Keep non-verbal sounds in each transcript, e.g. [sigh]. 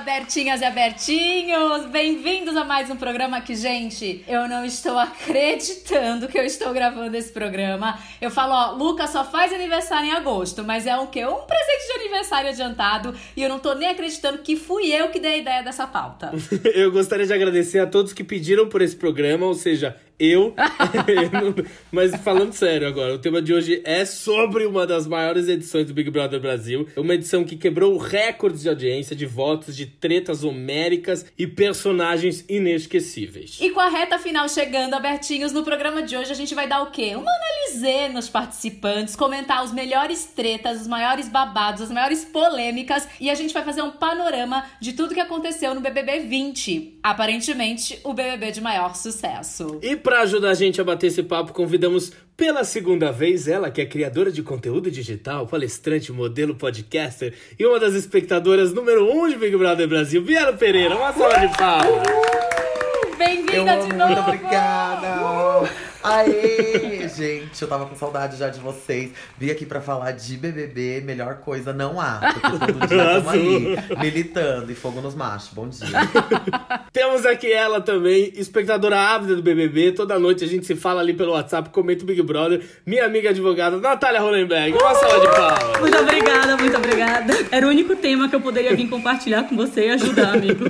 Abertinhas e abertinhos! Bem-vindos a mais um programa que, gente, eu não estou acreditando que eu estou gravando esse programa. Eu falo, ó, Lucas só faz aniversário em agosto, mas é o quê? Um presente de aniversário adiantado e eu não tô nem acreditando que fui eu que dei a ideia dessa pauta. [laughs] eu gostaria de agradecer a todos que pediram por esse programa, ou seja, eu. [laughs] Mas falando sério agora, o tema de hoje é sobre uma das maiores edições do Big Brother Brasil. Uma edição que quebrou recordes de audiência, de votos, de tretas homéricas e personagens inesquecíveis. E com a reta final chegando, abertinhos, no programa de hoje a gente vai dar o quê? Uma análise nos participantes, comentar os melhores tretas, os maiores babados, as maiores polêmicas e a gente vai fazer um panorama de tudo que aconteceu no BBB 20. Aparentemente, o BBB de maior sucesso. E para ajudar a gente a bater esse papo, convidamos pela segunda vez ela, que é criadora de conteúdo digital, palestrante, modelo, podcaster e uma das espectadoras número um de Big Brother Brasil, Biela Pereira. Uma salva de palmas! Bem-vinda de novo! Muito obrigada! Aê, [laughs] gente, eu tava com saudade já de vocês. Vim aqui pra falar de BBB, melhor coisa não há. Porque todo dia [laughs] estamos aí, militando e fogo nos machos. Bom dia. [laughs] Temos aqui ela também, espectadora ávida do BBB. Toda noite a gente se fala ali pelo WhatsApp, comenta o Big Brother. Minha amiga advogada, Natália Hollenberg. Uma salva de palmas. Muito obrigada, muito obrigada. Era o único tema que eu poderia vir compartilhar com você e ajudar, amigo.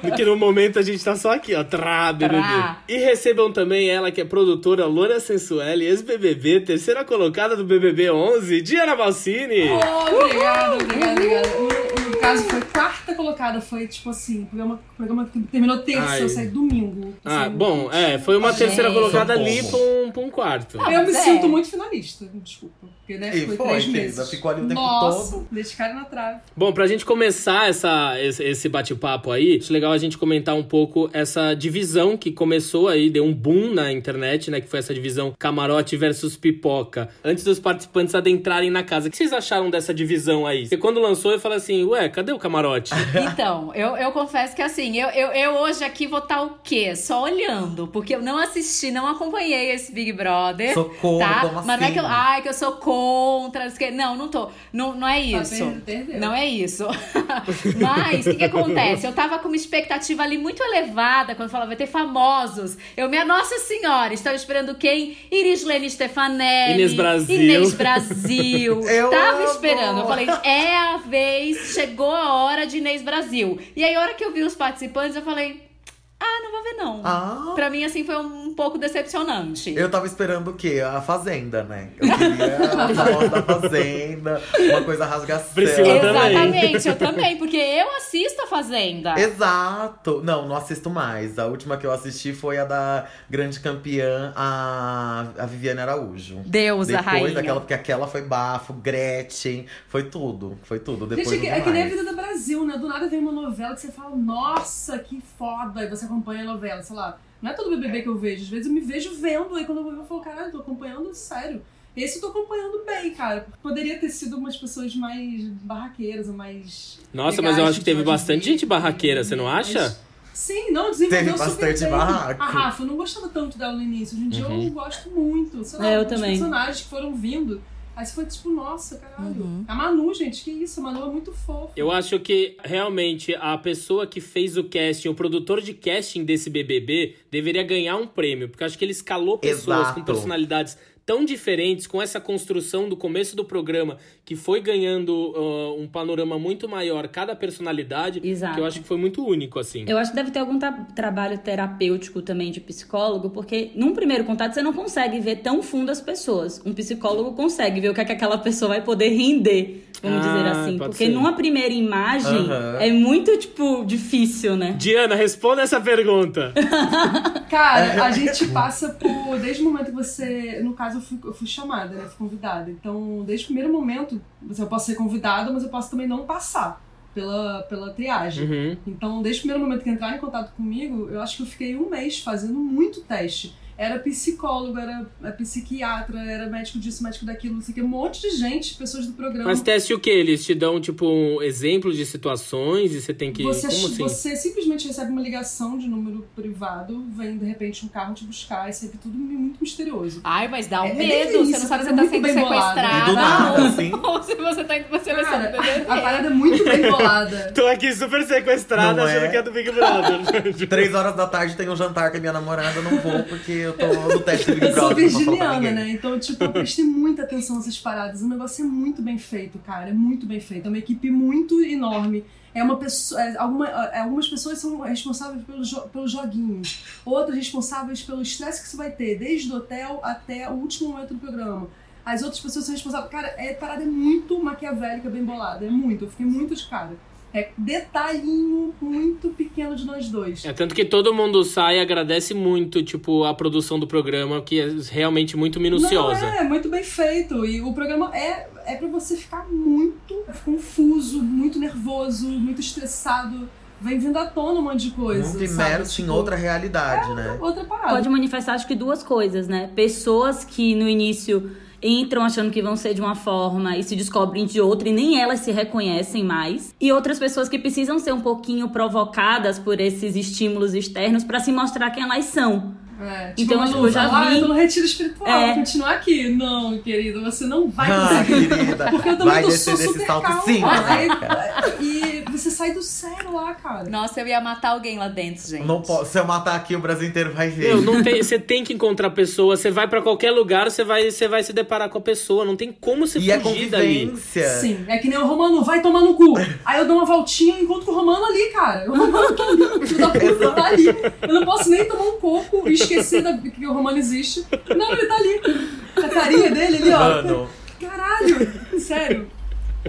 Porque no momento a gente tá só aqui, ó, trá, BBB. E recebam também ela, que é produtora Lona Sensuelle, ex-BBB, terceira colocada do BBB 11, Diana Balsini. Oh, obrigada, obrigada, obrigada. No, no caso, foi quarta colocada, foi tipo assim, programa, programa que terminou terça, Ai. eu saí domingo. Ah, bom, é, foi uma terceira colocada ali pra um, pra um quarto. eu me é. sinto muito finalista, desculpa. Porque, né, e foi, três meses. ficou ali o tempo Nossa, todo. cara na trave. Bom, pra gente começar essa, esse bate-papo aí, acho legal a gente comentar um pouco essa divisão que começou aí, deu um boom na internet, né? Que foi essa divisão camarote versus pipoca. Antes dos participantes adentrarem na casa. O que vocês acharam dessa divisão aí? Porque quando lançou, eu falei assim, ué, cadê o camarote? [laughs] Então, eu, eu confesso que assim, eu, eu, eu hoje aqui vou estar tá o quê? Só olhando. Porque eu não assisti, não acompanhei esse Big Brother. Socorro, tá? como Mas não é que eu, assim? ai, que eu sou contra contra. Não, não tô. Não, não é tá isso. Tá não é isso. [laughs] Mas o que, que, acontece? Eu tava com uma expectativa ali muito elevada quando falava vai ter famosos. Eu, minha Nossa Senhora, estava esperando quem? Irislene Stefanelli. Inês Brasil. Inês Brasil. [laughs] eu tava amo. esperando. Eu falei, é a vez, chegou a hora de Inês Brasil. E aí, a hora que eu vi os participantes, eu falei, ah, não vou ver, não. Ah. Pra mim, assim, foi um pouco decepcionante. Eu tava esperando o quê? A Fazenda, né? Eu [laughs] queria a da Fazenda, uma coisa rasgação. Priscila também. Exatamente, eu também, porque eu assisto a Fazenda. Exato! Não, não assisto mais. A última que eu assisti foi a da grande campeã, a, a Viviane Araújo. Deus, Depois a rainha. daquela, porque aquela foi bafo, Gretchen, foi tudo. Foi tudo. Depois Gente, não é que nem a vida do Brasil, né? Do nada vem uma novela que você fala, nossa, que foda! E você acompanha a novela, sei lá. Não é todo BBB que eu vejo. Às vezes eu me vejo vendo, aí quando eu vou ver, eu falo, caralho, tô acompanhando sério. Esse eu tô acompanhando bem, cara. Poderia ter sido umas pessoas mais barraqueiras, ou mais. Nossa, legais, mas eu acho que teve bastante ver. gente barraqueira, você não acha? Mas- Sim, não, desenvolveu Teve super bastante bem. barraco. A Rafa, eu não gostava tanto dela no início. Hoje em dia Uhum. eu gosto muito. Sei lá, É, eu os também. personagens que foram vindo. Aí você foi tipo, nossa, caralho. Uhum. A Manu, gente, que isso? A Manu é muito fofa. Eu acho que realmente a pessoa que fez o casting, o produtor de casting desse BBB, deveria ganhar um prêmio, porque eu acho que ele escalou pessoas Exato. com personalidades tão diferentes, com essa construção do começo do programa, que foi ganhando uh, um panorama muito maior, cada personalidade, Exato. que eu acho que foi muito único, assim. Eu acho que deve ter algum tra- trabalho terapêutico também de psicólogo, porque num primeiro contato você não consegue ver tão fundo as pessoas. Um psicólogo consegue ver o que, é que aquela pessoa vai poder render, vamos Ah, dizer assim. Porque ser. numa primeira imagem é muito, tipo, difícil, né? Diana, responda essa pergunta. [laughs] Cara, a gente passa por. Desde o momento que você. No caso, eu fui, eu fui chamada, né? Fui convidada. Então, desde o primeiro momento, você- eu posso ser convidada, mas eu posso também não passar pela, pela triagem. Uhum. Então, desde o primeiro momento que entraram em contato comigo, eu acho que eu fiquei um mês fazendo muito teste. Era psicólogo, era é, psiquiatra, era médico disso, médico daquilo, não sei o que. Um monte de gente, pessoas do programa. Mas teste o quê? Eles te dão, tipo, um exemplo de situações e você tem que. Você, Como assim? você simplesmente recebe uma ligação de número privado, vem de repente um carro te buscar, é sempre tudo muito misterioso. Ai, mas dá um É medo. delícia, você não sabe se é você tá muito sendo sequestrada. Do nada, ou- assim. [laughs] Ou se você tá indo pra seleção Cara, do a parada é muito bem bolada. [laughs] Tô aqui super sequestrada, Não achando é? que é do Big Brother. [laughs] Três horas da tarde tem um jantar com a minha namorada, eu não vou porque eu tô no teste do Big Eu sou Brother. falar pra virginiana, né? Então, tipo, eu prestei muita atenção nessas paradas. O negócio é muito bem feito, cara. É muito bem feito. É uma equipe muito enorme. É uma pessoa. é, alguma- é, algumas pessoas são responsáveis pelos, jo- pelos joguinhos. Outras responsáveis pelo estresse que você vai ter, desde o hotel até o último momento do programa. As outras pessoas são responsáveis. Cara, é parada é muito maquiavélica, bem bolada. É muito. Eu fiquei muito de cara. É detalhinho muito pequeno de nós dois. É tanto que todo mundo sai e agradece muito, tipo, a produção do programa, que é realmente muito minuciosa. Não, é, muito bem feito. E o programa é, é pra você ficar muito confuso, muito nervoso, muito estressado. Vem vindo à tona um monte de coisa. Muito imerso em Tipo, outra realidade, né? Outra parada. Pode manifestar, acho que duas coisas, né? Pessoas que no início entram achando que vão ser de uma forma e se descobrem de outra e nem elas se reconhecem mais. E outras pessoas que precisam ser um pouquinho provocadas por esses estímulos externos pra se mostrar quem elas são. É, Então, uma tipo, eu já ah, vi- eu tô no retiro espiritual, É. vou continuar aqui. Não, querido, você não vai Ah, conseguir. querida. Porque eu também Vai tô descer sou desse super salto calma. sim, né, cara? Você sai do sério lá, cara. Nossa, eu ia matar alguém lá dentro, gente. Não posso. Se eu matar aqui, o Brasil inteiro vai ver. Meu, não tem, você tem que encontrar pessoa, você vai pra qualquer lugar, você vai, você vai se deparar com a pessoa, não tem como você E é fugir convivência. Sim, é que nem o Romano, vai tomar no cu. Aí eu dou uma voltinha e encontro o Romano ali, cara. O Romano tá ali, o filho da puta tá ali. Eu não posso nem tomar um coco e esquecer da- que o Romano existe. Não, ele tá ali. A carinha dele ali, ó. Mano, Caralho, sério.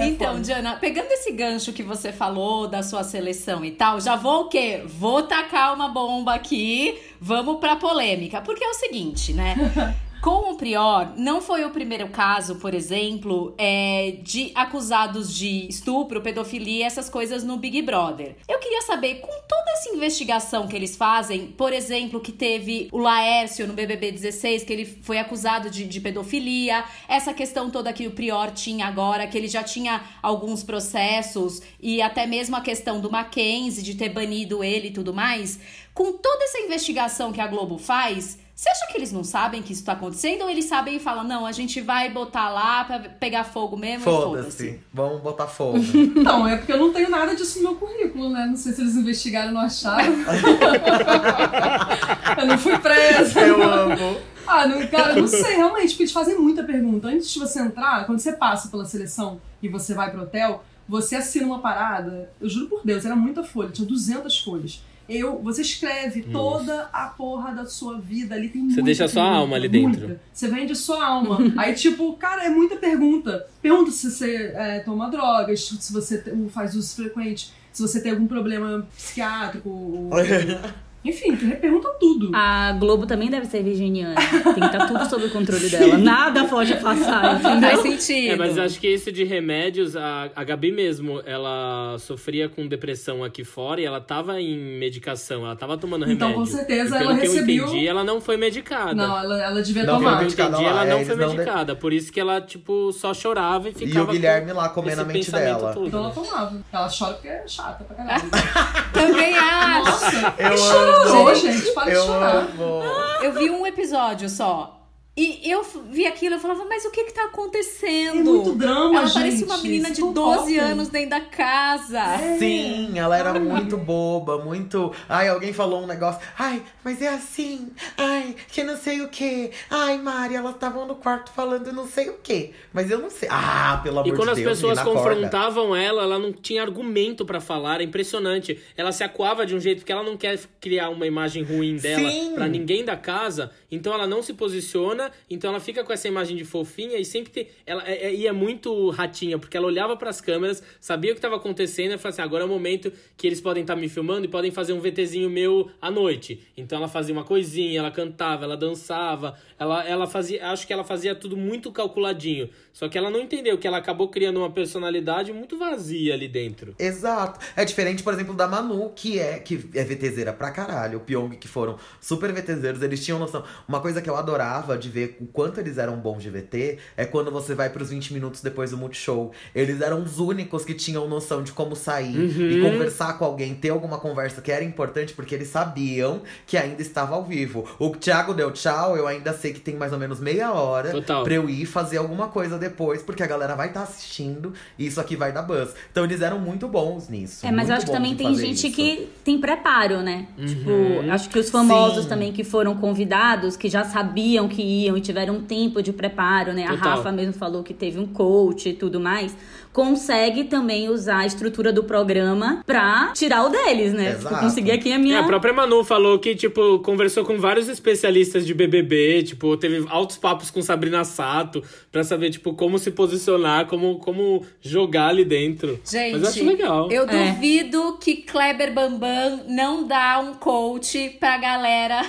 Então. Diana, pegando esse gancho que você falou da sua seleção e tal, já vou o quê? Vou tacar uma bomba aqui, vamos pra polêmica. Porque é o seguinte, né? [laughs] Com o Prior, não foi o primeiro caso, por exemplo, é, de acusados de estupro, pedofilia, essas coisas no Big Brother. Eu queria saber, com toda essa investigação que eles fazem, por exemplo, que teve o Laércio no BBB 16, que ele foi acusado de, de pedofilia, essa questão toda que o Prior tinha agora, que ele já tinha alguns processos, e até mesmo a questão do Mackenzie, de ter banido ele e tudo mais. Com toda essa investigação que a Globo faz, você acha que eles não sabem que isso tá acontecendo? Ou eles sabem e falam, não, a gente vai botar lá pra pegar fogo mesmo e foda-se? foda-se. Vamos botar fogo. [laughs] Então, é porque eu não tenho nada disso no meu currículo, né? Não sei se eles investigaram e não acharam. [laughs] eu não fui presa. Eu amo. Ah, não, cara, não sei, realmente, porque eles fazem muita pergunta. Antes de você entrar, quando você passa pela seleção e você vai pro hotel, você assina uma parada, eu juro por Deus, era muita folha, tinha 200 folhas. Eu, você escreve toda a porra da sua vida ali, tem muita deixa a sua alma ali dentro. muita. Você vende a sua alma. [laughs] Aí, tipo, cara, é muita pergunta. Pergunta se você é, toma drogas, se você faz uso frequente, se você tem algum problema psiquiátrico. ou- [laughs] Enfim, pergunta tudo. A Globo também deve ser virginiana. Tem que estar tudo sob o controle dela. Nada pode passar, [laughs] entendeu? Faz sentido. É, mas acho que esse de remédios, a, a Gabi mesmo, ela sofria com depressão aqui fora e ela tava em medicação, ela tava tomando remédio. Então, com certeza, E pelo ela que recebeu- eu entendi, ela não foi medicada. Não, ela, ela devia Não, Pelo tomar. que eu entendi, lá, ela não é, foi não de- medicada. Por isso que ela, tipo, só chorava e ficava. E o Guilherme com lá comendo esse a mente pensamento dela. todo, Então ela tomava. Ela chora porque é chata pra caralho. [laughs] Também acho. Nossa, Eu que gente. Para de Eu chorar. amo. Eu vi um episódio só. E eu vi aquilo e falava, mas o que que tá acontecendo? É muito drama, Ela gente. parecia uma menina de Se 12 comportem. anos dentro da casa. Sim, ela era muito boba, muito. Ai, alguém falou um negócio. Ai, mas é assim. Ai, que não sei o quê. Ai, Mari, elas estavam no quarto falando não sei o quê. Mas eu não sei. Ah, pelo amor E quando de as Deus. pessoas confrontavam ela, ela não tinha argumento pra falar, era impressionante. Ela se acuava de um jeito que ela não quer criar uma imagem ruim dela pra ninguém da casa, então ela não se posiciona, então ela fica com essa imagem de fofinha e sempre tem, ela é, é- e é muito ratinha, porque ela olhava pras câmeras, sabia o que tava acontecendo e falava assim: "Agora é o momento que eles podem estar me filmando e podem fazer um VTzinho meu à noite". Então ela fazia uma coisinha, ela cantava, ela dançava, ela ela fazia, acho que ela fazia tudo muito calculadinho. Só que ela não entendeu que ela acabou criando uma personalidade muito vazia ali dentro. Exato. É diferente, por exemplo, da Manu, que é que é VTZera pra caralho. O Pyong, que foram super VTZeros, eles tinham noção. Uma coisa que eu adorava de ver o quanto eles eram bons de VT é quando você vai pros 20 minutos depois do Multishow. Eles eram os únicos que tinham noção de como sair e Uhum. conversar com alguém, ter alguma conversa que era importante, porque eles sabiam que ainda estava ao vivo. O Thiago deu tchau, eu ainda sei que tem mais ou menos meia hora Total. pra eu ir fazer alguma coisa depois, porque a galera vai estar assistindo e isso aqui vai dar buzz. Então eles eram muito bons nisso. É, mas eu acho que também tem gente isso. que tem preparo, né? Uhum. Tipo, acho que os famosos Sim. também que foram convidados, que já sabiam que iam e tiveram um tempo de preparo, né? A Total. Rafa mesmo falou que teve um coach e tudo mais. Consegue também usar a estrutura do programa pra tirar o deles, né? Tipo, Exato. conseguir aqui a minha. É, a própria Manu falou que, tipo, conversou com vários especialistas de BBB, tipo, teve altos papos com Sabrina Sato pra saber, tipo, como se posicionar, como, como jogar ali dentro. Gente, Mas eu acho legal. eu É. duvido que Kleber Bambam não dá um coach pra galera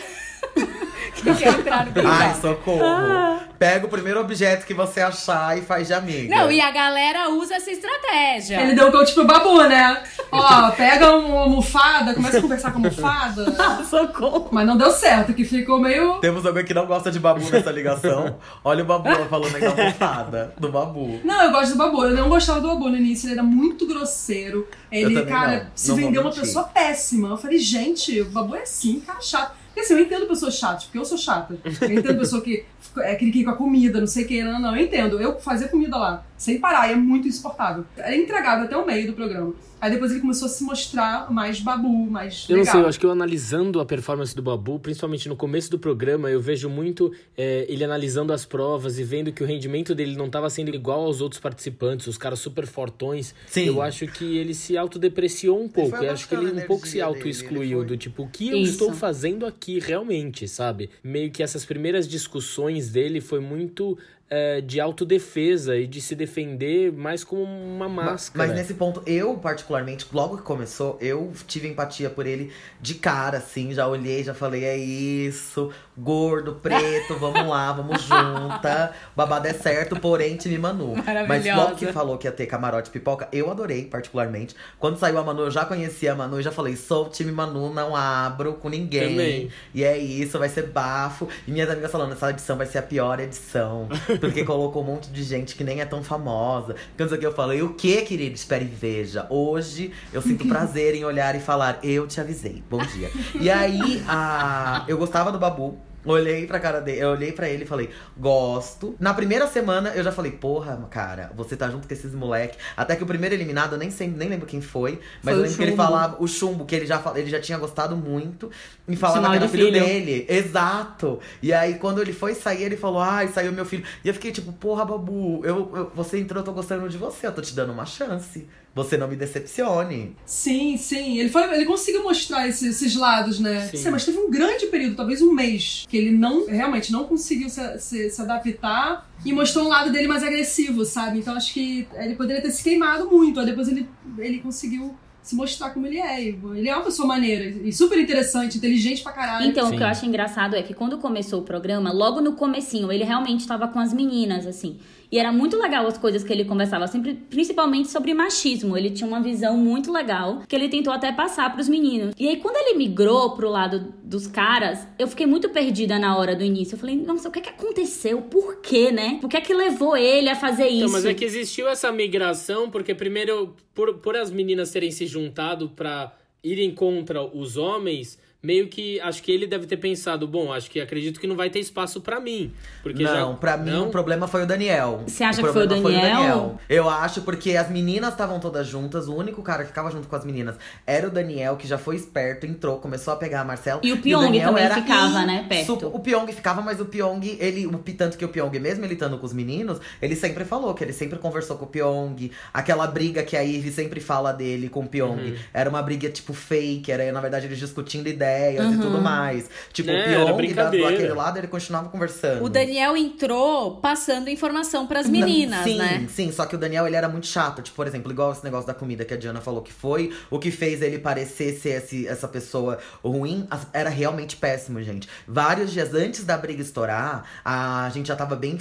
[laughs] que quer entrar no Big Ai, socorro. Pega o primeiro objeto que você achar e faz de amiga. Não, e a galera usa essa estratégia. Ele deu um coach pro babu, né? Ó, pega uma almofada, começa a conversar com a almofada. [laughs] Socorro. Mas não deu certo, que ficou meio. Temos alguém que não gosta de babu nessa ligação. Olha o babu falando aí da almofada do babu. Não, eu gosto do babu. Eu não gostava do babu no início, ele era muito grosseiro. Ele, cara, não. se Não vendeu uma pessoa péssima. Eu falei, gente, o babu é assim, cara chato. Porque assim, eu entendo pessoas chatas, porque eu sou chata. Eu entendo pessoa que é criqui com a comida, não sei o que, não, não, eu entendo. Eu fazia comida lá, sem parar, e é muito insuportável. Era intragável até o meio do programa. Aí depois ele começou a se mostrar mais babu, mais Eu não legal. sei, eu acho que eu analisando a performance do Babu, principalmente no começo do programa, eu vejo muito é, ele analisando as provas e vendo que o rendimento dele não estava sendo igual aos outros participantes, os caras super fortões. Sim. Eu acho que ele se autodepreciou um pouco. Eu acho que ele um pouco se auto-excluiu do tipo, o que eu Isso. estou fazendo aqui realmente, sabe? Meio que essas primeiras discussões dele foi muito é, de autodefesa e de se defender mais como uma Ma- máscara. Mas nesse ponto, eu, particularmente, logo que começou, eu tive empatia por ele de cara, assim. Já olhei, já falei, é isso. Gordo, preto, vamos lá, vamos junta. [laughs] Babado é certo, porém, time Manu. Mas logo que falou que ia ter camarote pipoca, eu adorei, particularmente. Quando saiu a Manu, eu já conhecia a Manu e já falei, sou time Manu, não abro com ninguém. Também. E é isso, vai ser bafo. E minhas amigas falando, essa edição vai ser a pior edição. [laughs] Porque colocou um monte de gente que nem é tão famosa. Então, aqui eu falei, o que, querido? Espere e veja. Hoje eu sinto [laughs] prazer em olhar e falar, eu te avisei. Bom dia. E aí, a... eu gostava do Babu. Olhei pra cara dele, eu olhei pra ele e falei, gosto. Na primeira semana eu já falei, porra, cara, você tá junto com esses moleque. Até que o primeiro eliminado, eu nem sei, nem lembro quem foi, mas Foi eu lembro que ele falava, o chumbo, que ele já, ele já tinha gostado muito. E falava que era filho, filho. dele. Exato. E aí, quando ele foi sair, ele falou, ai, saiu meu filho. E eu fiquei tipo, porra, Babu, eu, eu- você entrou, eu tô gostando de você, eu tô te dando uma chance. Você não me decepcione. Sim, sim. Ele, foi, ele conseguiu mostrar esse- esses lados, né? Sim. Sim, mas teve um grande período, talvez um mês, que ele não realmente não conseguiu se, se, se adaptar e mostrou um lado dele mais agressivo, sabe? Então acho que ele poderia ter se queimado muito. Aí depois ele, ele conseguiu se mostrar como ele é. Ele é uma pessoa maneira e super interessante, inteligente pra caralho. Então, Sim. o que eu acho engraçado é que quando começou o programa, logo no comecinho, ele realmente estava com as meninas, assim. E era muito legal as coisas que ele conversava, sempre, principalmente sobre machismo. Ele tinha uma visão muito legal, que ele tentou até passar pros meninos. E aí, quando ele migrou pro lado dos caras, eu fiquei muito perdida na hora do início. Eu falei, nossa, o que é que aconteceu? Por quê, né? O que é que levou ele a fazer isso? Então, mas é que existiu essa migração, porque primeiro, por, por as meninas terem se juntado pra irem contra os homens, meio que acho que ele deve ter pensado, bom, acho que acredito que não vai ter espaço pra mim. Porque não, já, pra mim não? o problema foi o Daniel. Você acha o que foi o problema Daniel? Eu acho porque as meninas estavam todas juntas, o único cara que ficava junto com as meninas era o Daniel, que já foi esperto, entrou, começou a pegar a Marcela. E o Pyong Daniel também era ficava, né, perto. O Pyong ficava, mas o Pyong, ele, o, tanto que o Pyong, mesmo ele estando com os meninos, ele sempre falou que ele sempre conversou com o Pyong. Aquela briga que a Ivy sempre fala dele com o Pyong. Uhum. Era uma briga, tipo, fake, era na verdade eles discutindo ideias e Uhum. tudo mais. Tipo, É, o era Pyong, da, do aquele lado, ele continuava conversando. O Daniel entrou passando informação pras meninas, Não, sim, né? Sim, só que o Daniel ele era muito chato. Tipo, por exemplo, igual esse negócio da comida que a Diana falou que foi, o que fez ele parecer ser esse, essa pessoa ruim era realmente péssimo, gente. Vários dias antes da briga estourar, a gente já tava bem,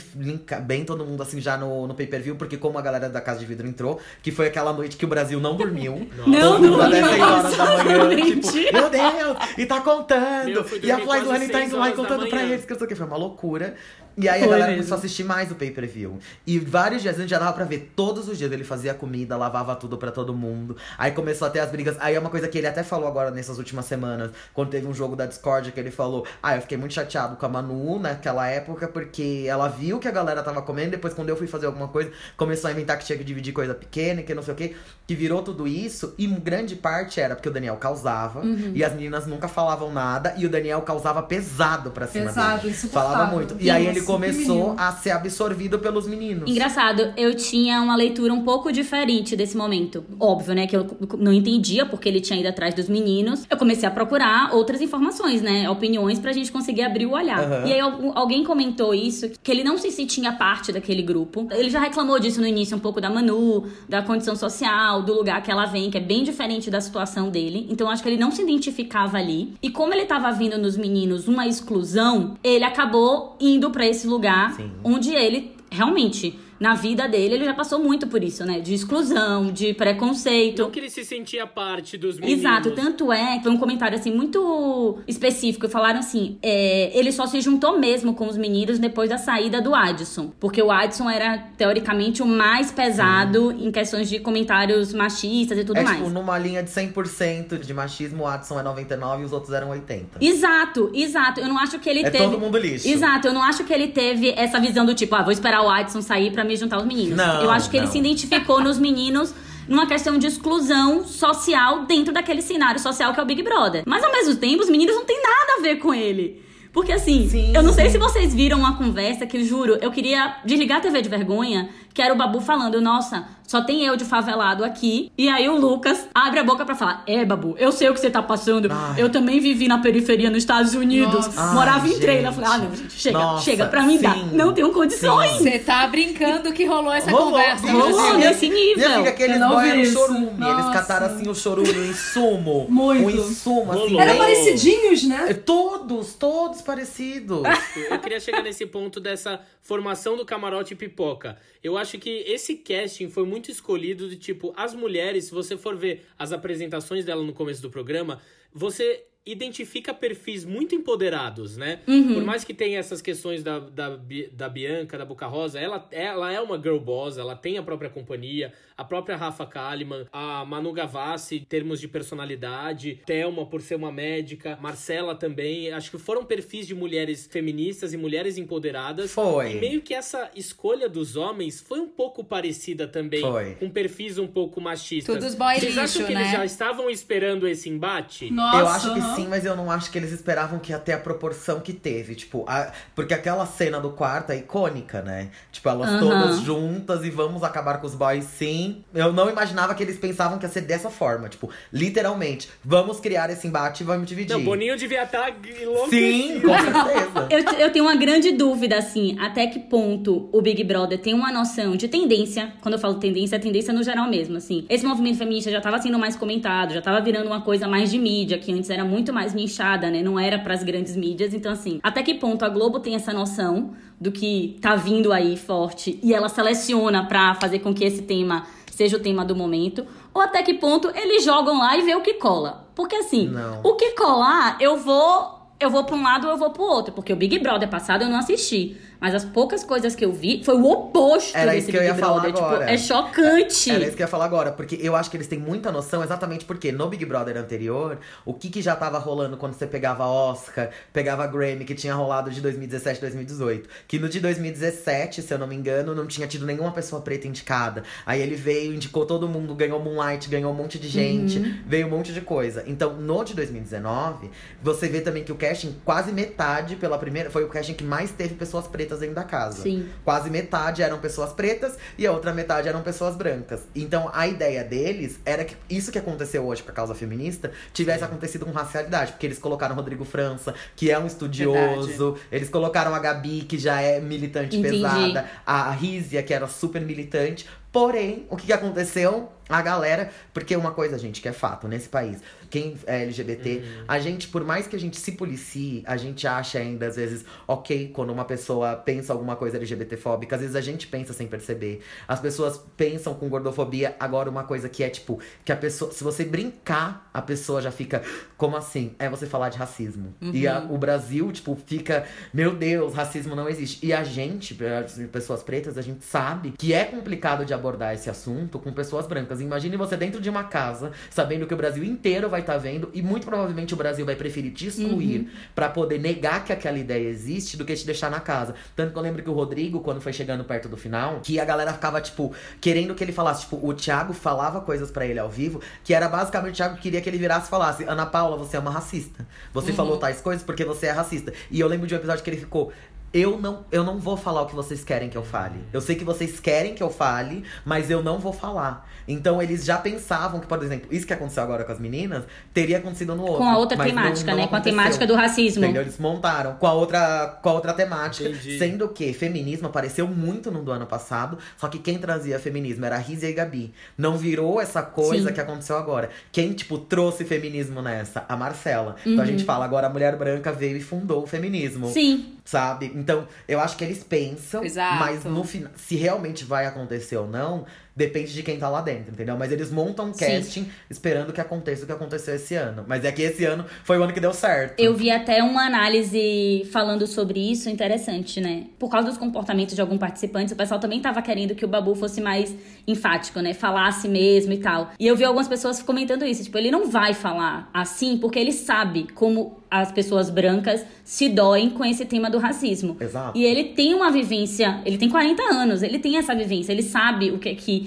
bem todo mundo assim já no, no pay-per-view, porque como a galera da Casa de Vidro entrou, que foi aquela noite que o Brasil não dormiu. Não Todo mundo até dormiu, tipo, meu Deus! E tá contando. Meu, eu e a Flyslane tá indo lá e contando pra eles, que não sei o que. Foi uma loucura. E aí a Foi galera mesmo. começou a assistir mais o pay-per-view. E vários dias a gente já dava pra ver todos os dias. Ele fazia comida, lavava tudo pra todo mundo. Aí começou a ter as brigas. Aí é uma coisa que ele até falou agora nessas últimas semanas, quando teve um jogo da Discord, que ele falou: Ah, eu fiquei muito chateado com a Manu naquela época, porque ela viu que a galera tava comendo. Depois, quando eu fui fazer alguma coisa, começou a inventar que tinha que dividir coisa pequena, que não sei o quê. Que virou tudo isso. E grande parte era porque o Daniel causava. Uhum. E as meninas nunca falavam nada. E o Daniel causava pesado pra cima Pesado, dele. insuportável. Falava muito. E aí ele começou menino. a ser absorvido pelos meninos. Engraçado, eu tinha uma leitura um pouco diferente desse momento. Óbvio, né, que eu não entendia porque ele tinha ido atrás dos meninos. Eu comecei a procurar outras informações, né, opiniões pra gente conseguir abrir o olhar. Aham. E aí al- alguém comentou isso, que ele não se sentia parte daquele grupo. Ele já reclamou disso no início, um pouco da Manu, da condição social, do lugar que ela vem, que é bem diferente da situação dele. Então acho que ele não se identificava ali. E como ele tava vindo nos meninos uma exclusão, ele acabou indo pra esse lugar Sim. onde ele realmente na vida dele ele já passou muito por isso, né? De exclusão, de preconceito. Não que ele se sentia parte dos meninos. Exato, tanto é que foi um comentário assim muito específico. Falaram assim: é, ele só se juntou mesmo com os meninos depois da saída do Addison. Porque o Addison era, teoricamente, o mais pesado em questões de comentários machistas e tudo é mais. tipo, numa linha de 100% de machismo, o Adson é 99 e os outros eram 80. Exato, exato. Eu não acho que ele é teve. todo mundo lixo. Exato, eu não acho que ele teve essa visão do tipo, ah, vou esperar o Addison sair pra me juntar aos meninos. Não, eu acho que ele não. se identificou nos meninos numa questão de exclusão social dentro daquele cenário social que é o Big Brother. Mas ao mesmo tempo, os meninos não têm nada a ver com ele. Porque assim, Sim, eu não sei sim. se vocês viram uma conversa que, juro, eu queria desligar a TV de vergonha, que era o Babu falando, nossa, só tem eu de favelado aqui. E aí o Lucas abre a boca pra falar, é, Babu, eu sei o que você tá passando. Ai. Eu também vivi na periferia nos Estados Unidos. Nossa. Morava Ai, em trailer. Eu falei, ah, não, gente, chega, Nossa, chega, pra mim dá. sim. Não tenho condições. Você tá brincando que rolou essa Rolou, conversa. rolou. Viu? nesse nível. Minha filha, aqueles Eu não boy eram isso. chorume. Eles cataram assim o chorume, o insumo. Muito. Um insumo, assim. Rolou. Eram parecidinhos, né? É, Todos, todos parecidos. Eu queria chegar nesse ponto dessa formação do camarote pipoca. Eu acho que esse casting foi muito escolhido de tipo, as mulheres, se você for ver as apresentações dela no começo do programa, você identifica perfis muito empoderados, né? Por mais que tenha essas questões da, da, da Bianca, da Boca Rosa, ela, ela é uma girl boss, ela tem a própria companhia, a própria Rafa Kalimann, a Manu Gavassi, em termos de personalidade, Thelma por ser uma médica, Marcela também. Acho que foram perfis de mulheres feministas e mulheres empoderadas. Foi. E meio que essa escolha dos homens foi um pouco parecida também Foi. com perfis um pouco machistas. Todos boy Vocês lixo, acham que né? eles já estavam esperando esse embate? Nossa, eu acho que aham. Sim, mas eu não acho que eles esperavam que ia ter a proporção que teve. Tipo, a- porque aquela cena do quarto é icônica, né? Tipo, elas Aham. todas juntas e vamos acabar com os boys sim. Eu não imaginava que eles pensavam que ia ser dessa forma. Tipo, literalmente, vamos criar esse embate e vamos dividir. Não, Boninho devia estar enlouquecido. Sim, com [laughs] certeza. Eu, eu tenho uma grande dúvida, assim, até que ponto o Big Brother tem uma noção de tendência. Quando eu falo tendência, é tendência no geral mesmo, assim. Esse movimento feminista já tava sendo mais comentado, já tava virando uma coisa mais de mídia, que antes era muito mais nichada, né? Não era pras grandes mídias. Então, assim, até que ponto a Globo tem essa noção do que tá vindo aí forte e ela seleciona pra fazer com que esse tema seja o tema do momento, ou até que ponto eles jogam lá e vê o que cola. Porque assim, Não. o que colar, eu vou. Eu vou pra um lado ou eu vou pro outro. Porque o Big Brother passado eu não assisti. Mas as poucas coisas que eu vi foi o oposto Era desse isso que eu Big ia falar Brother. agora. Tipo, é chocante. Era isso que eu ia falar agora, porque eu acho que eles têm muita noção exatamente porque no Big Brother anterior, o que, que já tava rolando quando você pegava Oscar, pegava Grammy, que tinha rolado de 2017 2018. Que no de 2017, se eu não me engano, não tinha tido nenhuma pessoa preta indicada. Aí ele veio, indicou todo mundo, ganhou Moonlight, ganhou um monte de gente, veio um monte de coisa. Então, no de 2019, você vê também que o casting, quase metade pela primeira, foi o casting que mais teve pessoas pretas dentro da casa. Sim. Quase metade eram pessoas pretas e a outra metade eram pessoas brancas. Então a ideia deles era que isso que aconteceu hoje com a causa feminista tivesse acontecido com racialidade. Porque eles colocaram Rodrigo França, que é um estudioso. Eles colocaram a Gabi, que já é militante Entendi. pesada. A Rízia, que era super militante. Porém, o que que aconteceu? A galera, porque uma coisa, gente, que é fato nesse país, quem é LGBT, a gente, por mais que a gente se policie, a gente acha ainda, às vezes, ok, quando uma pessoa pensa alguma coisa LGBTfóbica, às vezes a gente pensa sem perceber. As pessoas pensam com gordofobia, agora uma coisa que é tipo, que a pessoa, se você brincar, a pessoa já fica, como assim? É você falar de racismo. E a- o Brasil, tipo, fica, meu Deus, racismo não existe. E a gente, as pessoas pretas, a gente sabe que é complicado de abordar esse assunto com pessoas brancas. Imagine você dentro de uma casa, sabendo que o Brasil inteiro vai estar vendo, e muito provavelmente o Brasil vai preferir te excluir pra poder negar que aquela ideia existe do que te deixar na casa. Tanto que eu lembro que o Rodrigo, quando foi chegando perto do final, que a galera ficava, tipo, querendo que ele falasse. Tipo, o Thiago falava coisas pra ele ao vivo, que era basicamente o Thiago queria que ele virasse e falasse: Ana Paula, você é uma racista. Você falou tais coisas porque você é racista. E eu lembro de um episódio que ele ficou. Eu não, eu não vou falar o que vocês querem que eu fale. Eu sei que vocês querem que eu fale, mas eu não vou falar. Então eles já pensavam que, por exemplo, isso que aconteceu agora com as meninas, teria acontecido no outro. Com a outra mas não- temática, não né? Com a aconteceu. temática do racismo. Entendeu? Eles montaram com a outra, com a outra temática. Entendi. Sendo que feminismo apareceu muito no do ano passado, só que quem trazia feminismo era a Rizia e Gabi. Não virou essa coisa Sim. que aconteceu agora. Quem, tipo, trouxe feminismo nessa? A Marcela. Então a Uhum. gente fala, agora a mulher branca veio e fundou o feminismo. Sim. Sabe? Então, eu acho que eles pensam, Exato. mas no final, se realmente vai acontecer ou não, depende de quem tá lá dentro, entendeu? Mas eles montam um Sim. casting esperando que aconteça o que aconteceu esse ano. Mas é que esse ano foi o ano que deu certo. Eu vi até uma análise falando sobre isso, interessante, né? Por causa dos comportamentos de alguns participantes, o pessoal também tava querendo que o Babu fosse mais enfático, né? Falasse mesmo e tal. E eu vi algumas pessoas comentando isso, tipo, ele não vai falar assim porque ele sabe como as pessoas brancas se doem com esse tema do racismo. Exato. E ele tem uma vivência, ele tem 40 anos, ele tem essa vivência, ele sabe o que é que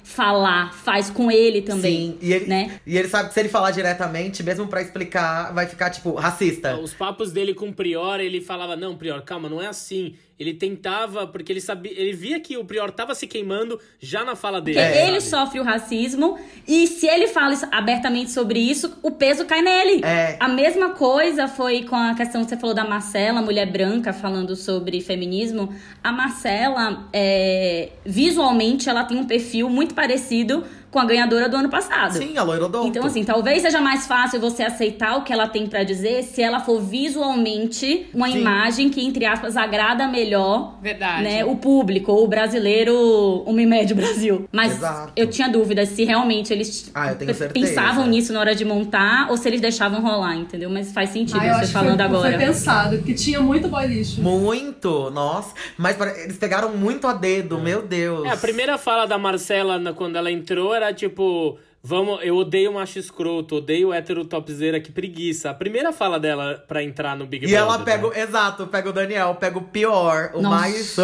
falar faz com ele também. Sim, e ele, né? e ele sabe que se ele falar diretamente, mesmo pra explicar, vai ficar, tipo, racista. Os papos dele com o Prior, ele falava, não, Prior, calma, não é assim. Ele tentava, porque ele sabia, ele via que o Prior tava se queimando já na fala dele. Porque É, ele sabe? sofre o racismo e se ele fala abertamente sobre isso, o peso cai nele. É. A mesma coisa foi com a questão que você falou da Marcela, mulher branca, falando sobre feminismo. A Marcela, é, visualmente, ela tem um perfil muito parecido com a ganhadora do ano passado. Sim, a loirodonto. Então, assim, talvez seja mais fácil você aceitar o que ela tem pra dizer se ela for visualmente uma Sim. imagem que, entre aspas, agrada melhor Verdade. né, o público, ou o brasileiro, homem médio Brasil. Mas Exato. eu tinha dúvidas se realmente eles Ah, certeza. pensavam nisso na hora de montar ou se eles deixavam rolar, entendeu? Mas faz sentido Ah, você falando que foi, agora. foi pensado, porque tinha muito boy lixo. Muito, nossa. Mas eles pegaram muito a dedo, meu Deus. É, a primeira fala da Marcela quando ela entrou era tipo. Vamos, eu odeio macho escroto, odeio hétero topzera, que preguiça. A primeira fala dela pra entrar no Big E Brother. ela pega, o- né? exato, pega o Daniel, pega o pior, o Nossa. mais.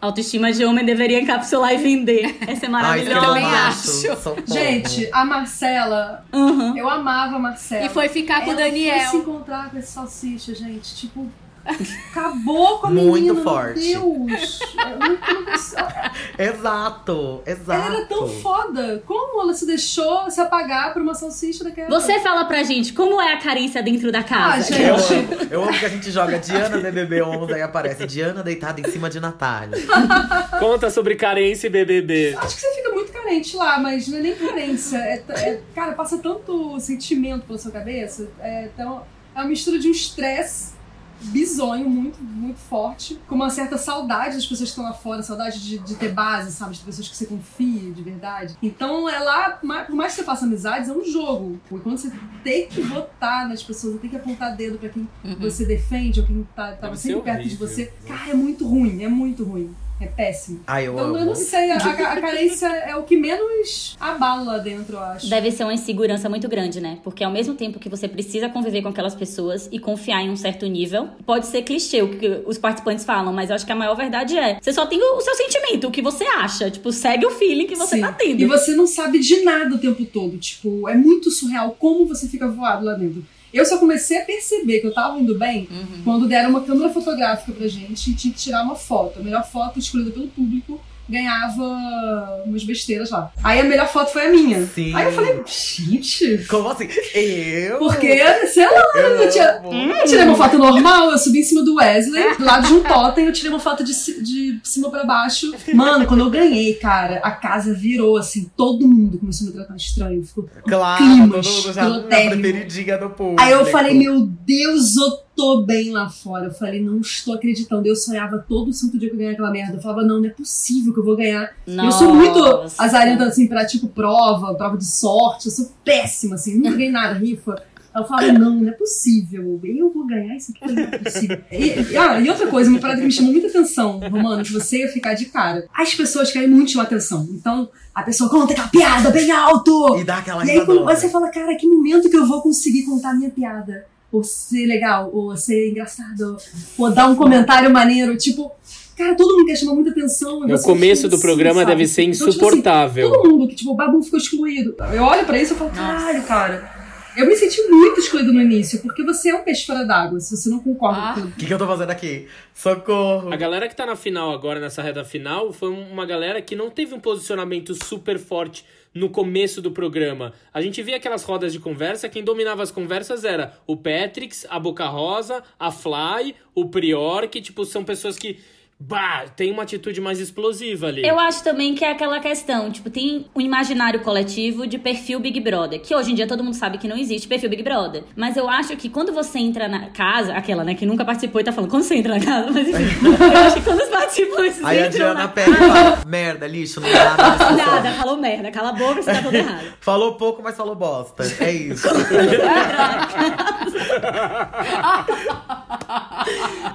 Autoestima de homem deveria encapsular e vender. Essa é Ai, isso que eu maravilhosa. também acho. Gente, a Marcela, Uhum. eu amava a Marcela. E foi ficar com o Ela Daniel. Foi se encontrar com esse salsicha, gente. Tipo, acabou com a Muito menina. forte. Meu Deus. Não- [laughs] Exato, exato. Ela era tão foda. Como ela se deixou se apagar por uma salsicha daquela? Você fala pra gente como é a carência dentro da Ah, casa. gente. Eu amo, eu amo que a gente joga Diana BBB 11 aí aparece Diana deitada em cima de Natália. [laughs] Conta sobre carência e BBB. Acho que você fica muito carente lá, mas não é nem carência. É, é- cara, passa tanto sentimento pela sua cabeça. É, tão, é uma mistura de um estresse bizonho, muito, muito forte, com uma certa saudade das pessoas que estão lá fora, saudade de, de ter base, sabe? De pessoas que você confia de verdade. Então é lá, por mais que você faça amizades, é um jogo. E quando você tem que votar nas pessoas, você tem que apontar dedo pra quem você defende ou quem tá, tava sempre perto de você. Cara, é muito ruim, é muito ruim. É péssimo. Ai, eu Então, amo. eu não sei, a, a- a carência é o que menos abala lá dentro, eu acho. Deve ser uma insegurança muito grande, né? Porque ao mesmo tempo que você precisa conviver com aquelas pessoas e confiar em um certo nível, pode ser clichê o que os participantes falam, mas eu acho que a maior verdade é: você só tem o, o seu sentimento, o que você acha. Tipo, segue o feeling que você Sim. tá tendo. E você não sabe de nada o tempo todo. Tipo, é muito surreal como você fica voado lá dentro. Eu só comecei a perceber que eu tava indo bem quando deram uma câmera fotográfica pra gente e tinha que tirar uma foto. A melhor foto escolhida pelo público ganhava umas besteiras lá. Aí a melhor foto foi a minha. Sim. Aí eu falei, gente. Como assim? Eu? Porque, sei lá, eu, tinha, amo. eu tirei uma foto normal, eu subi em cima do Wesley, do lado de um [laughs] totem, eu tirei uma foto de, de cima pra baixo. Mano, quando eu ganhei, cara, a casa virou assim, todo mundo começou a me tratar estranho. Ficou Claro, climas, todo mundo já a preferidinha do público. Aí eu falei, meu Deus, eu tô bem lá fora. Eu falei, não estou acreditando. Eu sonhava todo santo dia que eu ganhava aquela merda. Eu falava, não, não é possível que eu vou ganhar. Eu sou muito Nossa. azarenta, assim, pra, tipo, prova, prova de sorte. Eu sou péssima, assim. Nunca ganhei nada, rifa. Aí Eu falava, não, não é possível. Eu vou ganhar isso aqui, não é possível. E, e- ah, e outra coisa, uma parada que me chamou muita atenção, Romano, que você ia ficar de cara. As pessoas querem muito chamar atenção. Então, a pessoa conta aquela piada bem alto. E dá aquela E aí quando você fala, cara, que momento que eu vou conseguir contar a minha piada? Ou ser legal, ou ser engraçado, ou dar um comentário maneiro, tipo. Cara, todo mundo quer chamar muita atenção. No começo do programa sabe? deve ser Então, tipo assim, insuportável. todo mundo que, tipo, o Babu ficou excluído. Eu olho pra isso e falo, caralho, cara. Eu me senti muito excluído no início, porque você é um peixe fora d'água, se você não concorda Ah. com tudo. O que, que eu tô fazendo aqui? Socorro! A galera que tá na final agora, nessa reta final, foi uma galera que não teve um posicionamento super forte no começo do programa. A gente via aquelas rodas de conversa, quem dominava as conversas era o Patrix, a Boca Rosa, a Fly, o Prior, que, tipo, são pessoas que, bah, tem uma atitude mais explosiva ali. Eu acho também que é aquela questão, tipo, tem um imaginário coletivo de perfil Big Brother, que hoje em dia todo mundo sabe que não existe perfil Big Brother. Mas eu acho que quando você entra na casa, aquela, né, que nunca participou e tá falando, quando você entra na casa, mas enfim, [laughs] eu acho que quando os participantes Aí a Diana na pega e fala, merda, lixo, não dá [laughs] nada. Nada, pessoa." falou merda, cala a boca, você tá tudo errado. [laughs] Falou pouco, mas falou bosta. É isso.